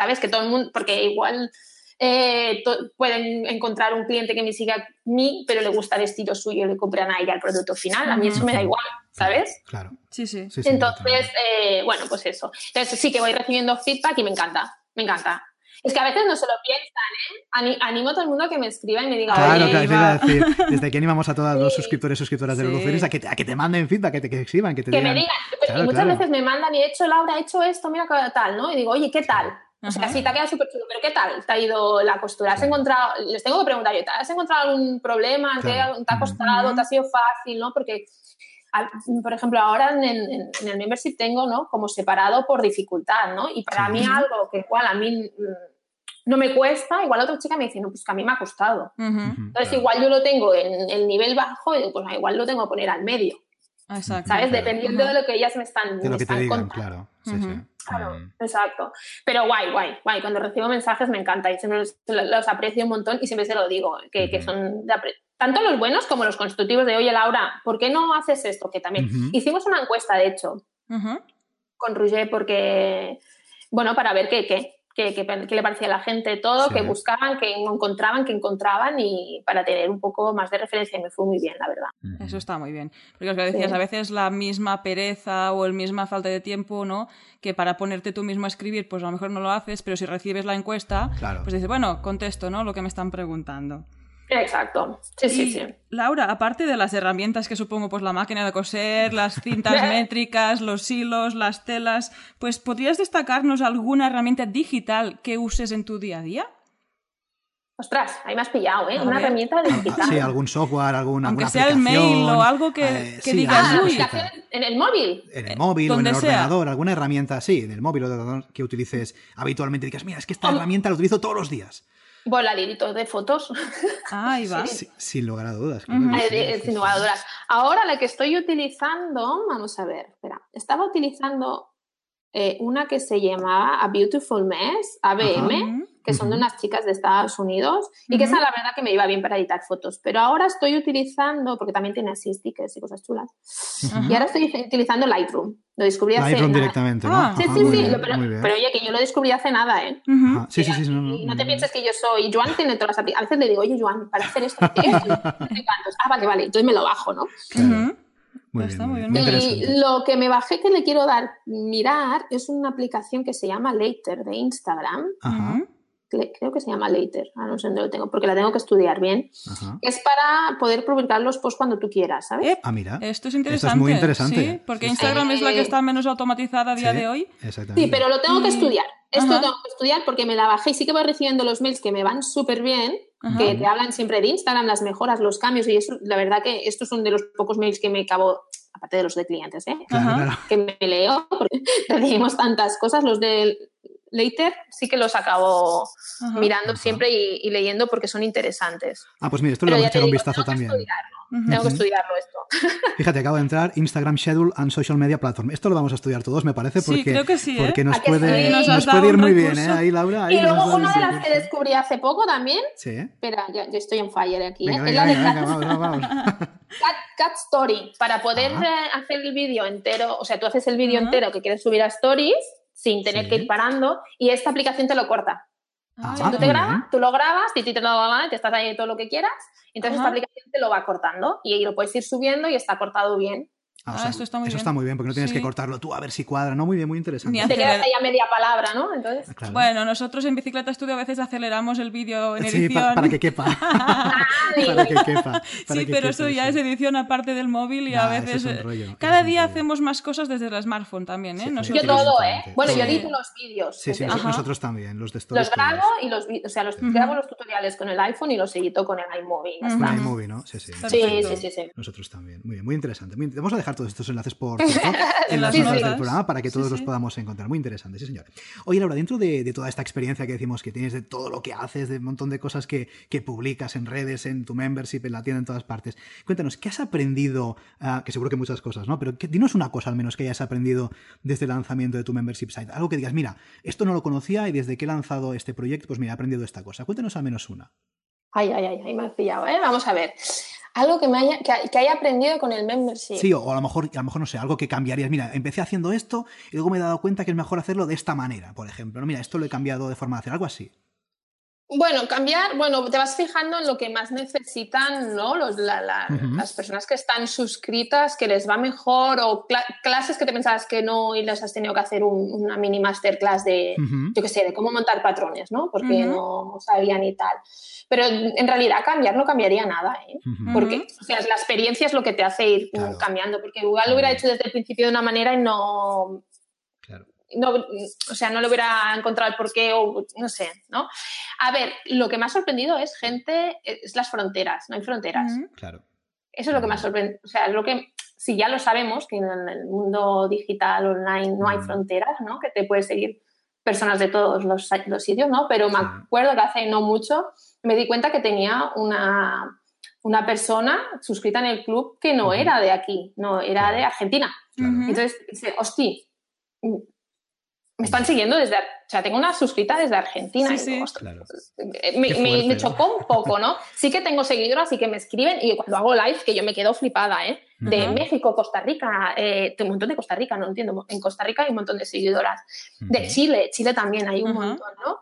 C: ¿sabes? Que todo el mundo, porque igual eh, to- pueden encontrar un cliente que me siga a mí, pero le gusta el estilo suyo y le compran a ella el producto final. A mí eso me da igual, ¿sabes?
B: Claro.
A: Sí, sí.
C: Entonces, eh, bueno, pues eso. Entonces sí que voy recibiendo feedback y me encanta, me encanta. Es que a veces no se lo piensan, ¿eh? Ani- animo a todo el mundo a que me escriba y me diga,
B: Claro,
C: oye,
B: claro,
A: Iba.
B: a decir. Desde aquí animamos a todos los
C: Sí.
B: suscriptores y suscriptoras de
A: Sí.
B: Luluferis a que, te, a que te manden feedback, que te que escriban, que te
C: que
B: digan.
C: me digan.
B: Claro,
C: y muchas
B: claro.
C: veces me mandan y he hecho, Laura, he hecho esto, mira tal, ¿no? Y digo, oye, ¿qué tal? O sea, sí, te ha quedado súper chulo, pero ¿qué tal te ha ido la costura? ¿Has encontrado, les tengo que preguntar yo, ¿has encontrado algún problema? ¿Te,
B: Claro.
C: ha- te ha costado? ¿Te ha sido fácil? ¿no? Porque, por ejemplo, ahora en, en- en el membership tengo, ¿no? Como separado por dificultad, ¿no? Y para
B: Sí.
C: mí algo que igual a mí mm, no me cuesta, igual otra chica me dice, no, pues que a mí me ha costado.
A: Ujú.
B: Ujú,
C: Entonces,
B: claro.
C: igual yo lo tengo en el nivel bajo pues igual lo tengo que poner al medio,
A: Exacto.
C: ¿sabes?
B: Claro.
C: Dependiendo de lo que ellas me están,
B: De lo
C: me
B: que te
C: están
B: digan,
C: contando.
B: claro. Sí, sí.
C: Claro,
B: Mm.
C: exacto. Pero guay, guay, guay. Cuando recibo mensajes me encanta y siempre los, los aprecio un montón y siempre se lo digo, que, que son tanto los buenos como los constructivos de, oye Laura, ¿por qué no haces esto? Que también hicimos una encuesta, de hecho, con Roger porque, bueno, para ver qué, qué, qué, qué- qué le parecía a la gente todo,
B: Sí.
C: qué buscaban, qué no encontraban, qué encontraban y para tener un poco más de referencia y me fue muy bien, la verdad.
A: Eso está muy bien. Porque lo que decías,
C: Sí.
A: a veces la misma pereza o el misma falta de tiempo, ¿no? Que para ponerte tú mismo a escribir, pues a lo mejor no lo haces, pero si recibes la encuesta,
B: Claro.
A: pues dices, bueno, contesto, ¿no? Lo que me están preguntando.
C: Exacto. Sí, sí,
A: Y,
C: sí.
A: Laura, aparte de las herramientas que supongo, pues la máquina de coser, las cintas métricas, los hilos, las telas, pues ¿podrías destacarnos alguna herramienta digital que uses en tu día a día?
C: Ostras, ahí me has pillado, ¿eh?
A: A
C: Una
A: ver.
C: herramienta digital.
B: Sí, algún software, alguna,
A: Aunque
B: alguna
A: sea el mail
B: aplicación,
A: o algo que-
B: eh,
A: que
B: sí,
A: digas, uy.
C: en el móvil.
B: En el
A: Eh,
B: móvil o en el
A: sea.
B: ordenador, alguna herramienta, sí, en el móvil o en el ordenador que utilices habitualmente. Digas, mira, es que esta herramienta la utilizo todos los días.
C: Voladiritos de fotos.
A: Ah, ahí va.
B: Sí, sin lugar a dudas.
C: Eh,
B: sí,
C: sin lugar a dudas. Ahora la que estoy utilizando, vamos a ver, espera, estaba utilizando eh, una que se llamaba A Beautiful Mess, ABM. Que son de unas chicas de Estados Unidos, y que
A: Ujú.
C: esa la verdad que me iba bien para editar fotos. Pero ahora estoy utilizando, porque también tiene así stickers y cosas chulas,
A: Ajá.
C: y ahora estoy utilizando Lightroom. Lo descubrí hace
B: Lightroom
C: nada.
B: directamente, ¿no?
A: Ah.
C: Sí,
B: Ajá,
C: sí, sí,
B: bien,
C: lo- pero, pero oye, que yo lo descubrí hace nada, ¿eh?
B: Ajá, Sí, sí, sí. no, no,
C: Y no te pienses que yo soy. Joan tiene todas las apli- A veces le digo, oye, Joan, para hacer esto, ¿qué es? No sé cuántos. Ah, vale, vale. Entonces me lo bajo, ¿no?
B: Claro. Muy
A: Está
B: bien,
A: muy
B: muy
A: bien.
C: Y lo que me bajé que le quiero dar mirar es una aplicación que se llama Later de Instagram.
B: Ajá,
C: Creo que se llama Later. Ah, no sé dónde lo tengo, porque la tengo que estudiar bien.
B: ajá.
C: Es para poder publicar los posts cuando tú quieras, ¿sabes?
A: Eh,
B: Ah, mira.
A: Esto es interesante.
B: muy interesante.
A: Sí, porque
B: Sí, sí.
A: Instagram es la que
C: Eh,
A: está menos automatizada a día
B: Sí,
A: de hoy.
B: Exactamente.
C: Sí, pero lo tengo que
A: Y-
C: estudiar. Esto
A: Ajá.
C: lo tengo que estudiar porque me la bajé y sí que voy recibiendo los mails que me van súper bien,
A: Ajá.
C: que te hablan siempre de Instagram, las mejoras, los cambios y eso, la verdad que estos son de los pocos mails que me acabo, aparte de los de clientes, ¿eh?
B: Claro,
A: Ajá.
B: claro.
C: que me leo, porque recibimos tantas cosas, los del Later sí que los acabo
A: Ajá.
C: mirando
B: Ajá.
C: siempre y, y leyendo porque son interesantes.
B: Ah, pues mira, esto le
C: Pero
B: vamos a
C: ya te
B: echar un
C: digo,
B: vistazo
C: tengo que
B: también.
C: estudiarlo. Tengo que estudiarlo esto.
B: Fíjate, acabo de entrar Instagram Schedule and Social Media Platform. Esto lo vamos a estudiar todos, me parece, porque,
A: sí, creo que sí, ¿eh?
B: porque nos,
C: ¿A que
B: puede,
C: sí?
B: nos puede ir muy bien. ¿eh? Ahí, Laura. Ahí
C: Y luego una de las que descubrí hace poco también.
B: Sí.
C: Espera, yo, yo estoy en fire aquí. ¿eh?
B: Venga,
C: Es
B: venga,
C: la de
B: venga,
C: Cat,
B: venga, vamos, vamos.
C: Cat- Cat Story. Para poder
B: Ajá.
C: eh, hacer el vídeo entero, o sea, tú haces el vídeo entero que quieres subir a Stories sin tener
B: Sí.
C: que ir parando y esta aplicación te lo corta.
B: Ah,
C: O sea, tú te grabas, tú lo grabas, ti, te, lo, te estás ahí todo lo que quieras, entonces
A: Ajá.
C: esta aplicación te lo va cortando y lo puedes ir subiendo y está cortado bien.
B: Ah, o
A: Ah,
B: sea,
A: esto está muy
B: eso
A: bien.
B: está muy bien, porque no tienes
A: Sí.
B: que cortarlo tú a ver si cuadra. No, muy bien, muy interesante.
A: Ni
C: Te quedas ahí a media palabra, ¿no? Entonces,
B: Ah, Claro.
A: Bueno, nosotros en Bicicleta Estudio a veces aceleramos el vídeo en
B: Sí,
A: edición.
B: pa- para que quepa. para que quepa. para
A: sí,
B: que
A: pero
B: quepa,
A: eso ya
B: sí.
A: es edición aparte del móvil y a
B: Nah,
A: veces...
B: es
A: eh,
B: rollo,
A: cada día hacemos más cosas desde el smartphone también, ¿eh?
B: Sí,
A: Nosotros-
C: yo todo, ¿eh? Bueno, yo
A: Sí.
C: edito los vídeos.
B: Sí, sí,
A: Ajá.
B: nosotros también, los de.
C: Los grabo y los, o sea, los grabo los tutoriales con el iPhone y los edito con el iMovie.
B: Con iMovie, ¿no? Sí, sí.
C: Sí, sí, sí, sí.
B: Nosotros también. Muy bien, muy interesante. Vamos a dejar todos estos enlaces por cierto, en las
A: Sí,
B: notas
A: sí.
B: del programa para que todos
A: sí.
B: los podamos encontrar. Muy interesante, sí, señor. Oye, Laura, dentro de, de toda esta experiencia que decimos que tienes, de todo lo que haces, de un montón de cosas que, que publicas en redes, en tu membership, en la tienda, en todas partes, cuéntanos, ¿qué has aprendido? Ah, que seguro que muchas cosas, ¿no? Pero que- dinos una cosa al menos que hayas aprendido desde el lanzamiento de tu membership site. Algo que digas, mira, esto no lo conocía y desde que he lanzado este proyecto, pues mira, he aprendido esta cosa. Cuéntanos al menos una.
C: Ay, ay, ay, ay, me has pillado, ¿eh? Vamos a ver. Algo que, me haya, que, que haya aprendido con el membership.
B: Sí, o a lo mejor, a lo mejor no sé, algo que cambiarías. Mira, empecé haciendo esto y luego me he dado cuenta que es mejor hacerlo de esta manera, por ejemplo. No, mira, esto lo he cambiado de forma de hacer, algo así.
C: Bueno, cambiar, bueno, te vas fijando en lo que más necesitan, ¿no? Los, la- la-. Las personas que están suscritas, que les va mejor, o cla- clases que te pensabas que no y les has tenido que hacer un- una mini masterclass de, yo qué sé, de cómo montar patrones, ¿no? Porque
A: Ujú.
C: no sabían y tal. Pero en realidad cambiar no cambiaría nada, ¿eh? Porque o sea, la experiencia es lo que te hace ir
B: Claro.
C: cambiando, porque igual lo hubiera hecho desde el principio de una manera y no. No, o sea, no le hubiera encontrado el porqué o no sé, ¿no? A ver, lo que me ha sorprendido es gente, es las fronteras, no hay fronteras.
B: Claro.
C: Eso es lo que me ha sorprendido, o sea, es lo que, si ya lo sabemos, que en el mundo digital, online, no hay
B: Mm.
C: fronteras, ¿no? Que te puedes seguir personas de todos los, los sitios, ¿no? Pero me acuerdo que hace no mucho me di cuenta que tenía una, una persona suscrita en el club que no era de aquí, no, era de Argentina. Entonces, dice, hostia, me están siguiendo desde, o sea, tengo una suscrita desde Argentina.
A: Sí,
C: Y
A: sí.
C: digo, "Ostras,
B: Claro.
C: eh, me, me- me chocó un poco, ¿no? Sí que tengo seguidoras y que me escriben y cuando hago live, que yo me quedo flipada, ¿eh? De
A: Ajá.
C: México, Costa Rica, eh, un montón de Costa Rica, no entiendo. En Costa Rica hay un montón de seguidoras. De
B: Ujú.
C: Chile, Chile también hay un
A: Ajá.
C: montón, ¿no?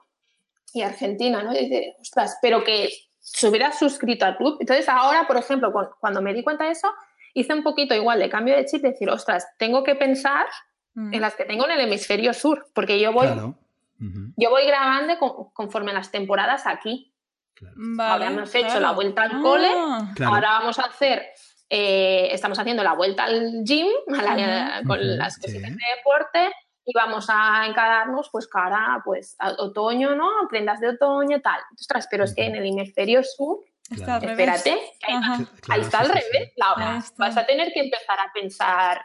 C: Y Argentina, ¿no? Y dice, ostras, pero que se hubiera suscrito al club. Entonces ahora, por ejemplo, cu- cuando me di cuenta de eso, hice un poquito igual de cambio de chip, decir, ostras, tengo que pensar En las que tengo en el hemisferio sur, porque yo voy,
B: Claro. Ujú.
C: yo voy grabando con- conforme las temporadas aquí.
B: Claro.
A: Vale,
C: Ahora hemos hecho
A: claro.
C: la vuelta al cole,
A: Ah,
B: Claro.
C: ahora vamos a hacer, eh, estamos haciendo la vuelta al gym a la-
B: Ujú.
C: con
B: Ujú,
C: las
B: sí.
C: cositas de deporte y vamos a encadarnos pues cara pues a otoño, ¿no? Prendas de otoño, tal. Ostras, pero es que en el hemisferio sur,
A: revés.
C: espérate, ahí,
B: claro,
C: está
B: sí,
C: al
B: sí, sí.
C: revés, Laura.
A: Ahí está.
C: Vas a tener que empezar a pensar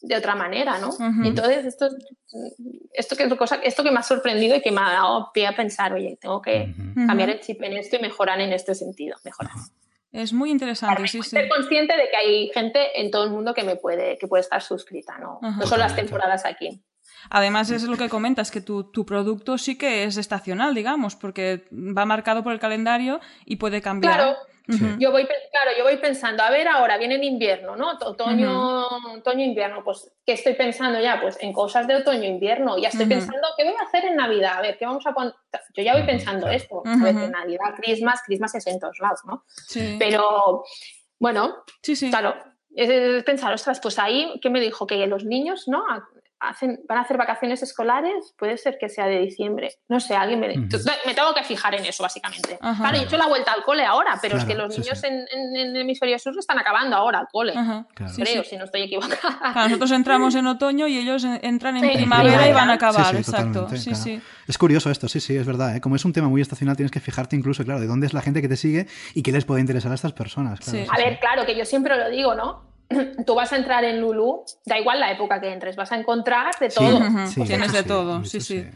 C: de otra manera, ¿no? Entonces, esto, esto, que es cosa, esto que me ha sorprendido y que me ha dado pie a pensar, oye, tengo que cambiar el chip en esto y mejorar en este sentido, mejorar.
A: Es muy interesante, sí, sí.
C: ser consciente de que hay gente en todo el mundo que me puede, que puede estar suscrita, ¿no?
A: Ajá.
C: No son las temporadas aquí.
A: Además, es lo que comentas, que tu, tu producto sí que es estacional, digamos, porque va marcado por el calendario y puede cambiar.
C: Claro.
B: Sí.
C: yo voy, claro, yo voy pensando, a ver, ahora viene el invierno, ¿no? To- Otoño, otoño, invierno, pues, ¿qué estoy pensando ya? Pues en cosas de otoño, invierno, ya estoy pensando, ¿qué voy a hacer en Navidad? A ver, ¿qué vamos a poner? Yo ya voy pensando esto. A ver, Navidad, Christmas, Christmas es en todos lados, ¿no?
A: Sí.
C: Pero, bueno,
A: sí, sí.
C: Claro, es pensar, ostras, pues ahí, ¿qué me dijo? Que los niños, ¿no? Hacen, van a hacer vacaciones escolares, puede ser que sea de diciembre. No sé, alguien me, me tengo que fijar en eso, básicamente.
A: Ajá.
C: Claro, he hecho la vuelta al cole ahora, pero es que los
B: sí,
C: niños
B: sí.
C: En, en- en el hemisferio sur están acabando ahora el cole.
A: Ajá.
B: Claro.
A: Sí,
C: creo,
A: sí.
C: si no estoy equivocada.
A: Claro, nosotros entramos en otoño y ellos en- entran en
C: Sí,
A: primavera y van a acabar,
B: Sí, sí,
A: exacto.
B: totalmente,
A: Sí,
B: claro.
A: sí.
B: Es curioso esto, sí, sí, es verdad. ¿eh? Como es un tema muy estacional, tienes que fijarte incluso, claro, de dónde es la gente que te sigue y qué les puede interesar a estas personas. Claro,
A: Sí.
B: sí,
C: A
B: sí.
C: ver, claro, que yo siempre lo digo, ¿no? Tú vas a entrar en Lulu, da igual la época que entres, vas a encontrar de todo.
B: Sí,
A: Tienes de
B: sí,
A: todo, sí, sí.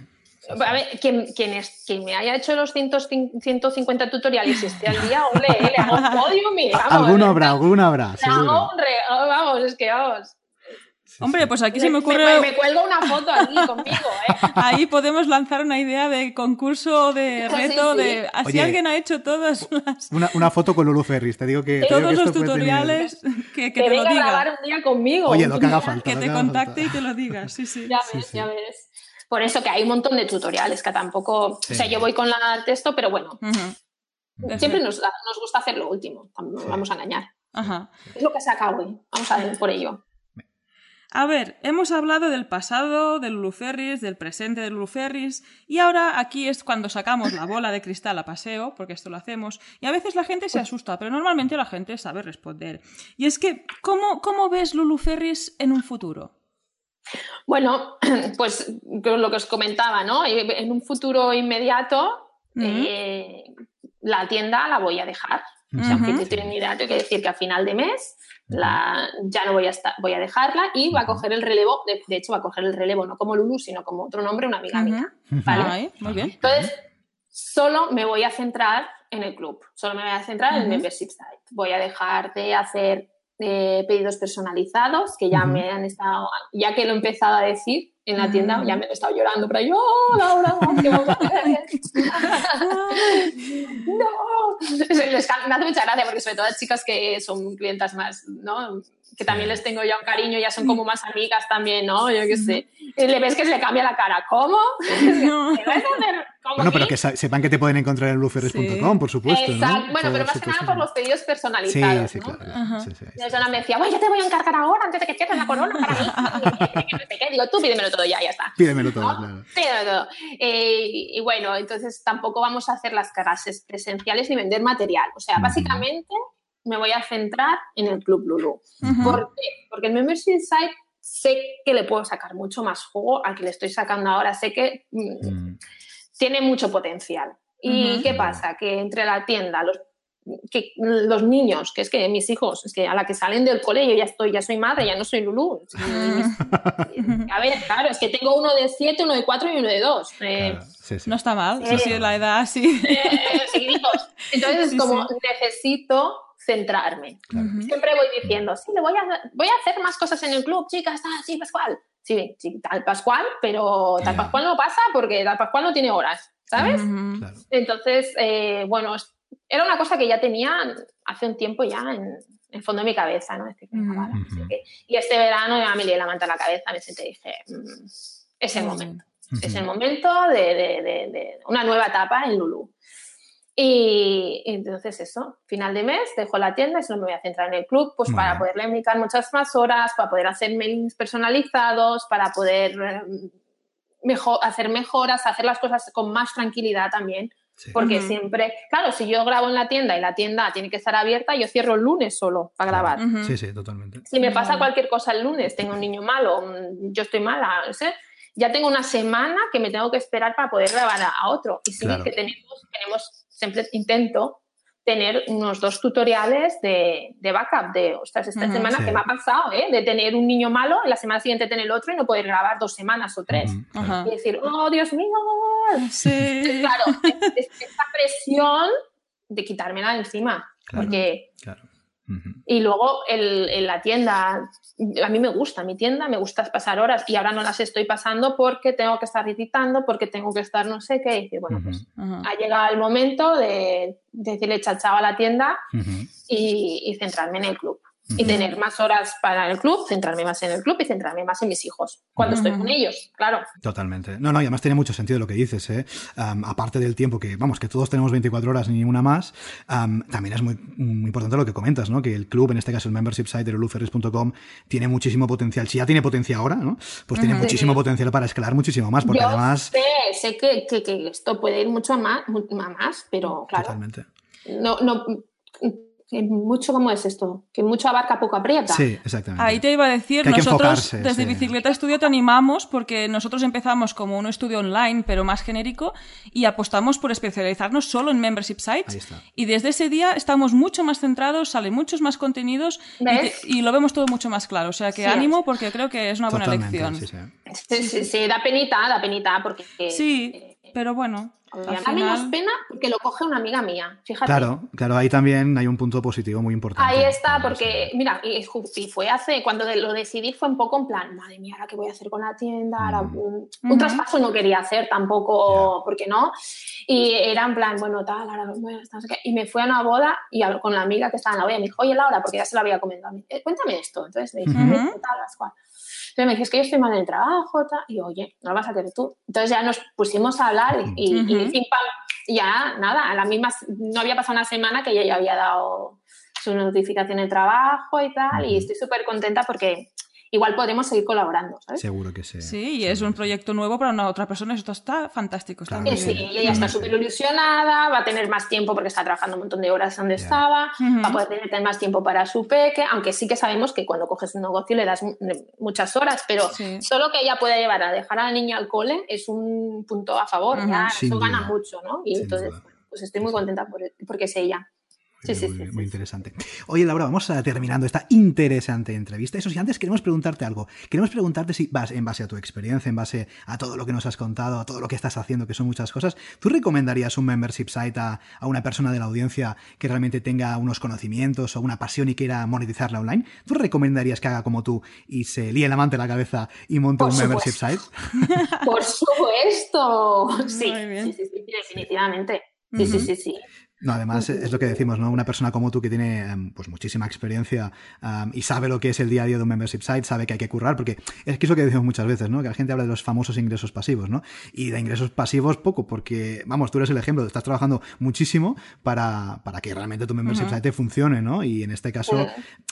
C: A ver, quien, quien, es, quien me haya hecho los 150 tutoriales y esté al día, hombre, le hago un podio, mira, vamos.
B: Alguno habrá, alguno habrá.
C: Hago un re... Vamos, es que vamos.
A: Hombre, pues aquí se me ocurre.
C: Me, me, cuelgo una foto aquí conmigo, ¿eh?
A: Ahí podemos lanzar una idea de concurso, de reto, sí, sí. de. Así
B: Oye,
A: alguien ha hecho todas las.
B: Una, una, foto con Lulu Ferris, te digo que. te
A: Todos
B: digo que
A: los tutoriales
B: tener...
A: que, que,
C: que
A: te
C: venga
A: lo diga.
C: a grabar un día conmigo.
B: Oye, lo que haga falta.
A: Que te contacte
B: falta.
A: y te lo diga, sí, sí.
C: Ya ves,
B: sí.
C: ya ves. Por eso que hay un montón de tutoriales que tampoco.
B: Sí.
C: O sea, yo voy con la texto, pero bueno.
A: Uh -huh.
C: Siempre nos, nos, gusta hacer lo último, no sí. vamos a engañar.
A: Ajá.
C: Es lo que saca hoy, vamos a ver por ello.
A: A ver, hemos hablado del pasado de Luluferris, del presente de Luluferris, y ahora aquí es cuando sacamos la bola de cristal a paseo, porque esto lo hacemos, y a veces la gente se asusta, pero normalmente la gente sabe responder. Y es que, ¿cómo, cómo ves Luluferris en un futuro?
C: Bueno, pues lo que os comentaba, ¿no? En un futuro inmediato, eh, la tienda la voy a dejar. Uh -huh. O sea, un futuro inmediato quiere decir que a final de mes la, ya no voy a, estar, voy a dejarla y va a coger el relevo, de, de, hecho va a coger el relevo no como Lulu, sino como otro nombre, una amiga mía. ¿vale?
A: Ay, muy bien.
C: Entonces, solo me voy a centrar en el club, solo me voy a centrar en el membership site. Voy a dejar de hacer eh, pedidos personalizados, que ya me han estado, ya que lo he empezado a decir en la tienda, ya me he estado llorando, pero yo, oh, Laura, ¿qué vamos a hacer? no, les, me hace mucha gracia porque sobre todo las chicas que son clientas más, ¿no? Que también les tengo ya un cariño, ya son como más amigas también, ¿no? Yo qué sé. Y le ves que se le cambia la cara. ¿Cómo?
A: No.
B: Bueno, pero que sepan que te pueden encontrar en luferres.com, sí. por supuesto.
C: Exacto.
B: ¿no?
C: Bueno, pero más que nada por los pedidos personalizados.
B: Sí, sí,
C: ¿no?
B: claro. Sí, sí,
C: y me decía, bueno, yo te voy a encargar ahora antes de que cierres la corona para mí. ¿Qué? Digo, tú pídemelo todo ya, ya está.
B: Pídemelo todo,
C: ¿no?
B: claro.
C: Pídemelo todo. Eh, y bueno, entonces tampoco vamos a hacer las clases presenciales ni vender material. O sea, básicamente me voy a centrar en el Club Lulu. Uh -huh. ¿Por qué? Porque el Membership Site sé que le puedo sacar mucho más jugo al que le estoy sacando ahora. Sé que mm, tiene mucho potencial. ¿Y uh -huh. qué pasa? Que entre la tienda, los, que, los niños, que es que mis hijos, es que a la que salen del cole yo ya estoy, ya soy madre, ya no soy Lulú. a ver, claro, es que tengo uno de 7, uno de 4 y uno de 2. Eh,
B: claro, sí, sí.
A: No está mal, sí, sí, la edad, sí.
C: Eh, seguiditos. Entonces, sí, como necesito centrarme. Claro. Siempre voy diciendo, sí, le voy a, voy a hacer más cosas en el club, chicas, tal, sí, Pascual. Sí, sí, tal Pascual, pero tal Pascual no pasa porque tal Pascual no tiene horas, ¿sabes? Uh -huh. claro. Entonces, eh, bueno, era una cosa que ya tenía hace un tiempo ya en, el fondo de mi cabeza, ¿no? Uh que, y este verano ya me lié la manta a la cabeza, me senté y dije, mmm, es el momento. Uh -huh. Es el momento de, de, de, de, una nueva etapa en Lulu. Y, entonces eso, final de mes, dejo la tienda y solo me voy a centrar en el club, pues Muy para bien. poderle dedicar muchas más horas, para poder hacer mailings personalizados, para poder eh, mejor, hacer mejoras, hacer las cosas con más tranquilidad también. Sí. Porque uh -huh. siempre, claro, si yo grabo en la tienda y la tienda tiene que estar abierta, yo cierro el lunes solo para grabar.
B: Uh -huh. Sí, sí, totalmente.
C: Si me pasa cualquier cosa el lunes, tengo un niño malo, yo estoy mala, no sé, ya tengo una semana que me tengo que esperar para poder grabar a, a otro. Y sí claro. que tenemos, tenemos, siempre intento tener unos dos tutoriales de, de backup, de, ostras, esta uh -huh, semana sí. que me ha pasado, ¿eh? De tener un niño malo, y la semana siguiente tener el otro y no poder grabar dos semanas o tres. Uh -huh, y decir, oh, Dios mío.
A: Sí.
C: Claro, esta presión de quitármela de encima.
B: Claro,
C: porque...
B: Claro.
C: Uh -huh. Y luego el, en la tienda, a mí me gusta mi tienda, me gusta pasar horas y ahora no las estoy pasando porque tengo que estar editando, porque tengo que estar no sé qué. Y decir, bueno, pues uh -huh. ha llegado el momento de, de decirle chao chao a la tienda y, y centrarme en el club y tener más horas para el club, centrarme más en el club y centrarme más en mis hijos cuando uh -huh. estoy con ellos, claro.
B: Totalmente. No, no, y además tiene mucho sentido lo que dices, ¿eh? Um, aparte del tiempo que, vamos, que todos tenemos 24 horas ni una más, um, también es muy, muy, importante lo que comentas, ¿no? Que el club, en este caso el membership site de tiene muchísimo potencial. Si ya tiene potencia ahora, ¿no? Pues tiene uh -huh. muchísimo potencial para escalar muchísimo más, porque
C: Yo
B: además...
C: sé, sé que, que, que, esto puede ir mucho más, más pero claro.
B: Totalmente.
C: No, no que mucho, ¿cómo es esto? Que mucho abarca, poco aprieta.
B: Sí, exactamente.
A: Ahí te iba a decir,
B: Que
A: nosotros desde
B: sí.
A: Bicicleta Estudio te animamos porque nosotros empezamos como un estudio online, pero más genérico, y apostamos por especializarnos solo en membership
B: Ahí
A: sites.
B: está.
A: Y desde ese día estamos mucho más centrados, salen muchos más contenidos y, te- y lo vemos todo mucho más claro. O sea que
C: Sí.
A: ánimo porque creo que es una buena
B: Totalmente,
A: lección.
B: sí, sí.
C: Sí, sí, sí, da penita, da penita, porque...
A: Sí, pero bueno, al
C: Da menos
A: final...
C: pena porque lo coge una amiga mía, fíjate.
B: Claro, claro, ahí también hay un punto positivo muy importante.
C: Ahí está, porque, mira, y, y fue hace, cuando lo decidí fue un poco en plan, madre mía, ¿ahora qué voy a hacer con la tienda? Ahora,
B: Mm.
C: un, un traspaso no quería hacer tampoco, porque no? Y era en plan, bueno, tal, ahora voy a estar, no sé qué. Y me fui a una boda y hablo con la amiga que estaba en la boda y me dijo, oye, Laura, porque ya se lo había comentado, "Eh, cuéntame esto. Entonces le dije,
A: Ujú.
C: tal, las cual. Entonces me dice, es que yo estoy mal en el trabajo, tal. Y yo, oye, no lo vas a hacer tú. Entonces ya nos pusimos a hablar y, pam, y ya, nada, a la misma, no había pasado una semana que ella ya había dado su notificación de trabajo y tal, y estoy súper contenta porque igual podremos seguir colaborando, ¿sabes?
B: Seguro que sí.
A: Sí, y es un proyecto nuevo para una otra persona, esto está fantástico. Está
B: Claro
C: sí,
A: bien.
C: y ella está súper ilusionada, va a tener más tiempo porque está trabajando un montón de horas donde estaba, va a poder tener más tiempo para su peque, aunque sí que sabemos que cuando coges un negocio le das mu- muchas horas, pero
A: Sí.
C: solo que ella pueda llevar a dejar al niño al cole es un punto a favor,
A: Ujú.
C: ya eso gana mucho, ¿no? Y
B: Sin
C: entonces,
B: duda.
C: pues estoy muy contenta por, porque es ella. Sí, sí,
B: muy,
C: sí,
B: muy interesante. Oye, Laura, vamos a terminando esta interesante entrevista. Eso sí, antes queremos preguntarte algo. Queremos preguntarte si vas en base a tu experiencia, en base a todo lo que nos has contado, a todo lo que estás haciendo, que son muchas cosas, ¿tú recomendarías un membership site a, a una persona de la audiencia que realmente tenga unos conocimientos o una pasión y quiera monetizarla online? ¿Tú recomendarías que haga como tú y se líe la manta en la cabeza y monte
C: Por
B: un membership site?
C: Por supuesto. Sí, sí, sí, sí, definitivamente. Sí, sí, sí, sí.
B: No, además es lo que decimos, ¿no? Una persona como tú que tiene em, pues muchísima experiencia em, y sabe lo que es el día a día de un membership site, sabe que hay que currar, porque es que es lo que decimos muchas veces, ¿no? Que la gente habla de los famosos ingresos pasivos, ¿no? Y de ingresos pasivos poco, porque, vamos, tú eres el ejemplo, estás trabajando muchísimo para, para que realmente tu membership
A: Ujú.
B: site funcione, ¿no? Y en este caso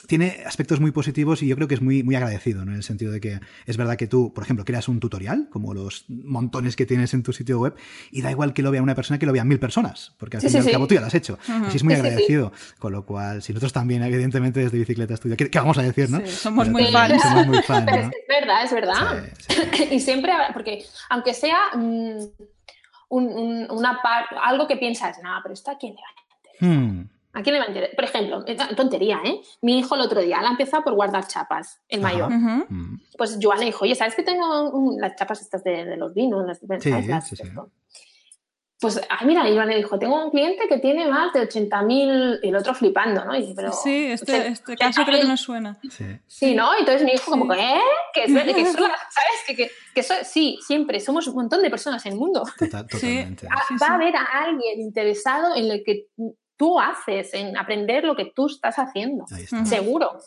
B: tiene aspectos muy positivos y yo creo que es muy, muy agradecido, ¿no? En el sentido de que es verdad que tú, por ejemplo, creas un tutorial, como los montones que tienes en tu sitio web, y da igual que lo vea una persona que lo vean mil personas, porque al
C: Sí,
B: fin y al
C: sí, sí.
B: tú ya lo has hecho.
A: Ujú.
B: Así es muy
C: Sí, sí, sí.
B: agradecido. Con lo cual, si nosotros también, evidentemente, desde Bicicleta Estudio, ¿qué, qué vamos a decir, no?
A: Sí, somos muy
B: también
A: fans.
B: Somos muy fans,
C: Pero es,
B: ¿no?
C: que es verdad, es verdad.
B: Sí, sí.
C: Y siempre, porque aunque sea mm, un- un- una par- algo que piensas, no, pero esto a quién le va a interesar.
B: Hmm.
C: ¿A quién le va a interesar? Por ejemplo, tontería, ¿eh? Mi hijo el otro día, él ha empezado por guardar chapas, el mayor.
B: Hmm.
C: Pues Joan le dijo, oye, ¿sabes que tengo un- las chapas estas de, de los vinos? Las, ¿sabes? Las-
B: sí, sí.
C: esto? Pues, ay, mira, y Joan le dijo, tengo un cliente que tiene más de 80.000, y el otro flipando, ¿no? Y dice, pero,
A: Sí, este,
C: o sea,
A: este caso creo que nos suena.
B: Sí.
C: Sí, ¿no? Entonces mi hijo como
A: Sí.
C: ¿eh? Que, es, que eso, ¿sabes? Que, que, que eso, sí, siempre, somos un montón de personas en el mundo.
B: Total- totalmente.
C: Ah,
A: Sí,
C: Va a haber a alguien interesado en lo que tú haces, en aprender lo que tú estás haciendo.
B: Ahí está.
A: Ujú.
C: Seguro.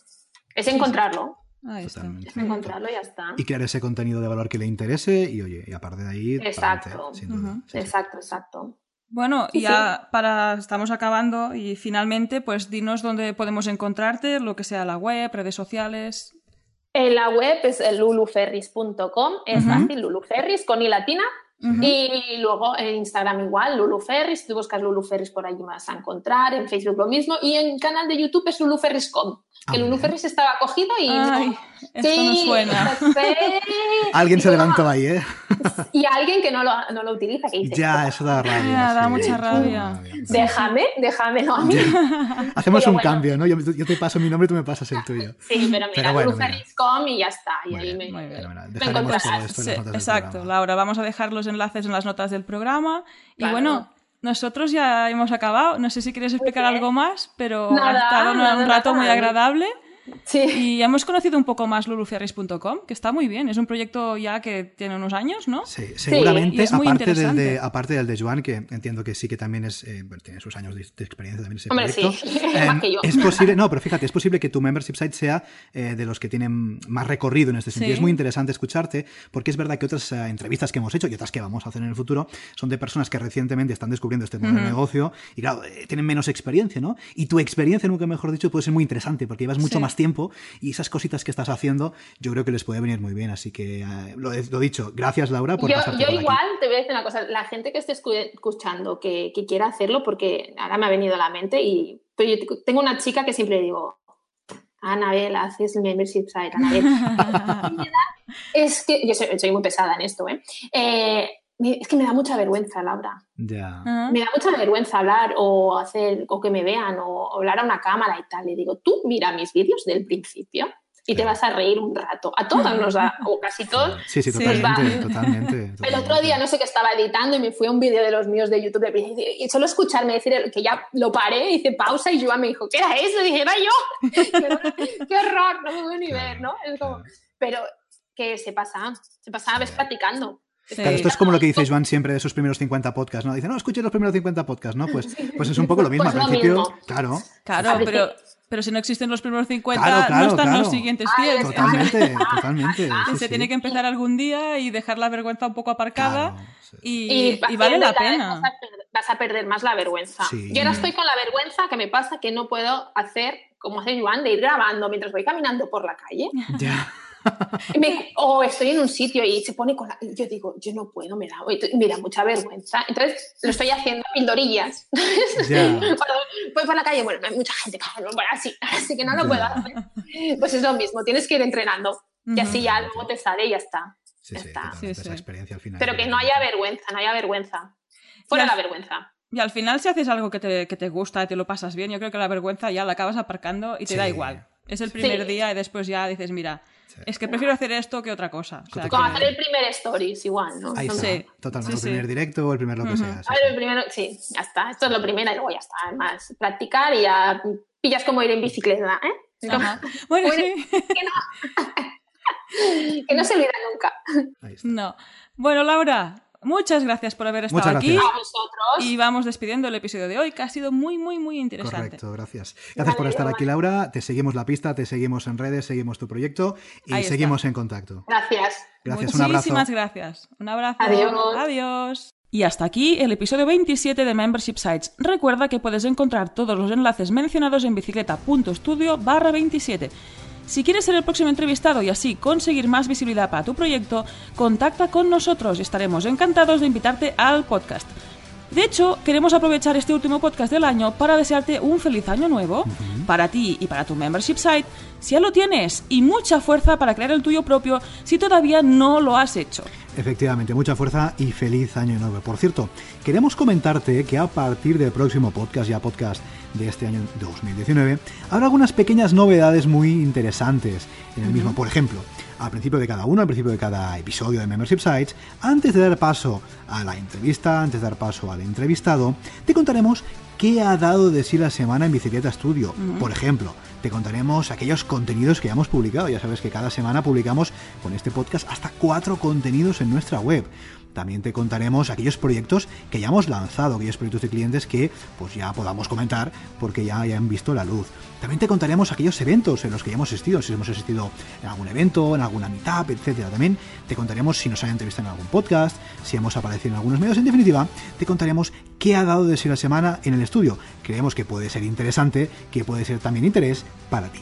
C: Es
A: Sí, sí.
C: encontrarlo.
A: Ahí está.
B: Totalmente.
C: Es encontrarlo y ya está.
B: Y crear ese contenido de valor que le interese y, oye, y aparte de ahí,
C: Exacto.
B: sin duda. Sí.
C: Exacto, exacto.
A: Bueno,
C: Sí,
A: ya para estamos acabando y finalmente, pues dinos dónde podemos encontrarte, lo que sea la web, redes sociales.
C: En la web es luluferris.com, es fácil, luluferris con i latina. Y luego en Instagram igual, Lulu Ferris, si tú buscas Lulu Ferris por ahí me vas a encontrar, en Facebook lo mismo, y en canal de YouTube es Lulu Ferris.com,
B: Ah,
C: que Lulu. Ferris estaba cogido y... No.
A: Esto
C: Sí,
A: nos suena.
B: Alguien se levantó ahí, ¿eh?
C: Y alguien que no lo, no lo utiliza, que dice,
B: Ya, eso da rabia.
A: Ya, da
B: sí.
A: mucha
B: Da
A: rabia.
C: déjame, déjamelo a mí.
B: Hacemos
C: Pero
B: un
C: bueno.
B: cambio, ¿no? Yo, yo te paso mi nombre y tú me pasas el tuyo.
C: Sí, pero mira,
B: Pero bueno.
C: Ferris.com y ya está. Y
B: Muy
C: ahí
B: bien,
C: me, me encontrarás.
B: en
A: Sí, exacto. Laura. Vamos a dejar los enlaces en las notas del programa. Y bueno, nosotros ya hemos acabado. No sé si quieres explicar algo más, pero
C: Nada,
A: ha estado un-
C: nada,
A: un rato
C: nada.
A: muy agradable.
C: Sí.
A: Y hemos conocido un poco más luluferris.com, que está muy bien. Es un proyecto ya que tiene unos años, ¿no?
B: Sí, seguramente,
A: es muy
B: aparte, del
A: interesante.
B: de, aparte del de Joan, que entiendo que sí que también es, eh, bueno, tiene sus años de, de experiencia también ese
C: Hombre,
B: proyecto.
C: sí,
B: Em,
C: más que yo.
B: Es posible, no, pero fíjate, es posible que tu membership site sea eh, de los que tienen más recorrido en este sentido.
A: Sí.
B: Es muy interesante escucharte, porque es verdad que otras eh, entrevistas que hemos hecho y otras que vamos a hacer en el futuro son de personas que recientemente están descubriendo este modelo de negocio y claro, eh, tienen menos experiencia, ¿no? Y tu experiencia, nunca mejor dicho, puede ser muy interesante porque llevas mucho
A: Sí.
B: más tiempo y esas cositas que estás haciendo yo creo que les puede venir muy bien. Así que eh, lo, lo dicho, gracias Laura por
C: Yo,
B: pasarte
C: yo
B: por aquí.
C: igual te voy a decir una cosa, la gente que esté escu- escuchando que, que quiera hacerlo, porque ahora me ha venido a la mente y pero yo tengo una chica que siempre digo, Anabel, haces el membership site, Anabel. es que, yo soy, muy pesada en esto, ¿eh? ¿eh? Es que me da mucha vergüenza, Laura.
B: Ya.
A: Ah.
C: Me da mucha vergüenza hablar o hacer, o que me vean, o hablar a una cámara y tal. Le digo, tú mira mis vídeos del principio y te vas a reír un rato. A todos nos da, o casi todos.
B: Sí, sí, totalmente, totalmente,
C: El otro día no sé qué estaba editando y me fui a un vídeo de los míos de YouTube y solo escucharme decir que ya lo paré, hice pausa y Joan me dijo, ¿qué era eso? Y dije, era yo. qué horror, no me voy ni ver, ¿no? Es como, pero que se pasa, se pasa, ves practicando.
B: Claro, esto es como lo que dice Joan siempre de sus primeros 50 podcasts, ¿no? Dice, no, escuche los primeros 50 podcasts, ¿no? Pues, pues es un poco lo mismo.
C: Pues
B: Al principio, claro.
A: Claro, pero, pero si no existen los primeros 50,
B: Claro, claro,
A: no están
B: claro.
A: los siguientes 100.
B: Totalmente, totalmente. sí,
A: Se
B: sí.
A: tiene que empezar algún día y dejar la vergüenza un poco aparcada
B: Claro, sí.
A: y, y vale la pena.
C: Vas a, perder, vas a perder más la vergüenza.
B: Sí.
C: Yo ahora estoy con la vergüenza que me pasa que no puedo hacer como hace Joan, de ir grabando mientras voy caminando por la calle.
B: Ya.
C: Me- o estoy en un sitio y se pone con la... Yo digo, yo no puedo, me da, me da mucha vergüenza. Entonces lo estoy haciendo a pildorillas. Cuando voy por la calle, bueno, hay mucha gente, bueno, así, así que no lo puedo hacer. Pues es lo mismo, tienes que ir entrenando. Y así ya luego te sale y ya está.
B: Sí,
C: Ya
B: sí,
C: está.
A: Sí, sí.
B: esa experiencia al final.
C: Pero que no haya vergüenza, no haya vergüenza. Fuera la vergüenza.
A: Y al final, si haces algo que te, que te gusta y te lo pasas bien, yo creo que la vergüenza ya la acabas aparcando y te
B: Sí.
A: da igual. Es el primer
C: Sí.
A: día y después ya dices, mira,
B: Sí.
A: es que prefiero hacer esto que otra cosa. O sea.
C: Como
A: que-
C: hacer el primer stories, igual, ¿no?
B: Ahí
C: No
B: está,
C: me-
A: Sí.
B: totalmente.
A: Sí,
B: el primer directo o el primer lo que
A: Ujú.
B: sea. sí,
C: A ver,
B: sí.
C: el primero, sí, ya está. Esto es lo primero y luego ya está. Además, practicar y ya pillas como ir en bicicleta, ¿eh? Como-.
A: Bueno, sí.
C: que no se olvida nunca.
B: Ahí está.
A: No. Bueno, Laura, muchas gracias por haber estado aquí.
B: gracias.
C: A vosotros.
A: Y vamos despidiendo el episodio de hoy, que ha sido muy, muy, muy interesante.
B: Correcto, gracias. Gracias por estar aquí, Laura. Te seguimos la pista, te seguimos en redes, seguimos tu proyecto y
A: Ahí está.
B: seguimos en contacto.
C: Gracias.
B: Gracias, un abrazo.
A: Muchísimas gracias. Un abrazo.
C: Adiós.
A: Adiós. Y hasta aquí el episodio 27 de Membership Sites. Recuerda que puedes encontrar todos los enlaces mencionados en bicicleta.studio barra 27. Si quieres ser el próximo entrevistado y así conseguir más visibilidad para tu proyecto, contacta con nosotros y estaremos encantados de invitarte al podcast. De hecho, queremos aprovechar este último podcast del año para desearte un feliz año nuevo para ti y para tu membership site, si ya lo tienes, y mucha fuerza para crear el tuyo propio si todavía no lo has hecho.
B: Efectivamente, mucha fuerza y feliz año nuevo. Por cierto, queremos comentarte que a partir del próximo podcast, ya podcast de este año 2019, habrá algunas pequeñas novedades muy interesantes en el mismo. Por ejemplo, al principio de cada uno, al principio de cada episodio de Membership Sites, antes de dar paso a la entrevista, antes de dar paso al entrevistado, te contaremos qué ha dado de sí la semana en Bicicleta Studio. Por ejemplo, te contaremos aquellos contenidos que ya hemos publicado. Ya sabes que cada semana publicamos con este podcast hasta cuatro contenidos en nuestra web. También te contaremos aquellos proyectos que ya hemos lanzado, aquellos proyectos de clientes que pues ya podamos comentar porque ya, ya han visto la luz. También te contaremos aquellos eventos en los que ya hemos asistido, si hemos asistido en algún evento, en alguna meetup, etcétera. También te contaremos si nos han entrevistado en algún podcast, si hemos aparecido en algunos medios. En definitiva, te contaremos qué ha dado de sí la semana en el estudio. Creemos que puede ser interesante, que puede ser también interés para ti.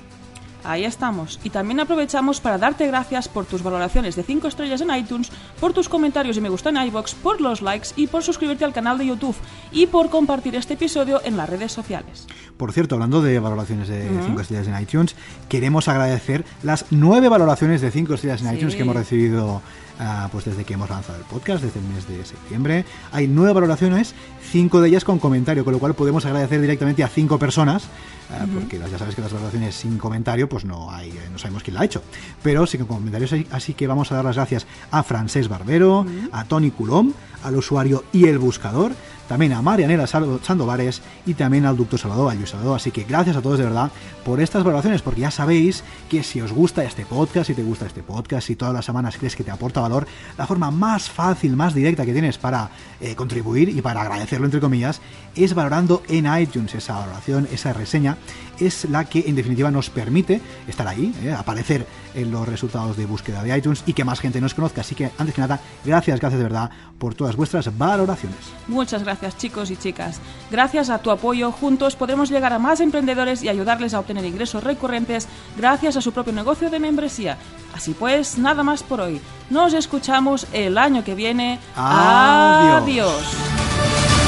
A: Ahí estamos. Y también aprovechamos para darte gracias por tus valoraciones de 5 estrellas en iTunes, por tus comentarios y me gusta en iBox, por los likes y por suscribirte al canal de YouTube y por compartir este episodio en las redes sociales.
B: Por cierto, hablando de valoraciones de 5 estrellas en iTunes, queremos agradecer las 9 valoraciones de 5 estrellas en
A: Sí.
B: iTunes que hemos recibido ah, pues desde que hemos lanzado el podcast, desde el mes de septiembre. Hay 9 valoraciones, 5 de ellas con comentario, con lo cual podemos agradecer directamente a 5 personas, ah, porque ya sabes que las valoraciones sin comentario, pues no hay, eh, no sabemos quién la ha hecho. Pero sí con comentarios, así- así que vamos a dar las gracias a Francés Barbero, a Tony Coulomb, al usuario y el buscador, también a Marianela Sandovares y también al Ducto Salvador, a Luis Salvador. Así que gracias a todos de verdad por estas valoraciones, porque ya sabéis que si os gusta este podcast, si te gusta este podcast, si todas las semanas crees que te aporta valor, la forma más fácil, más directa que tienes para eh, contribuir y para agradecerlo, entre comillas, es valorando en iTunes esa valoración, esa reseña, es la que en definitiva nos permite estar ahí, eh, aparecer en los resultados de búsqueda de iTunes y que más gente nos conozca. Así que, antes que nada, gracias, gracias de verdad por todas vuestras valoraciones.
A: Muchas gracias chicos y chicas. Gracias a tu apoyo, juntos podremos llegar a más emprendedores y ayudarles a obtener ingresos recurrentes gracias a su propio negocio de membresía. Así pues, nada más por hoy. Nos escuchamos el año que viene.
B: Adiós.
A: Adiós.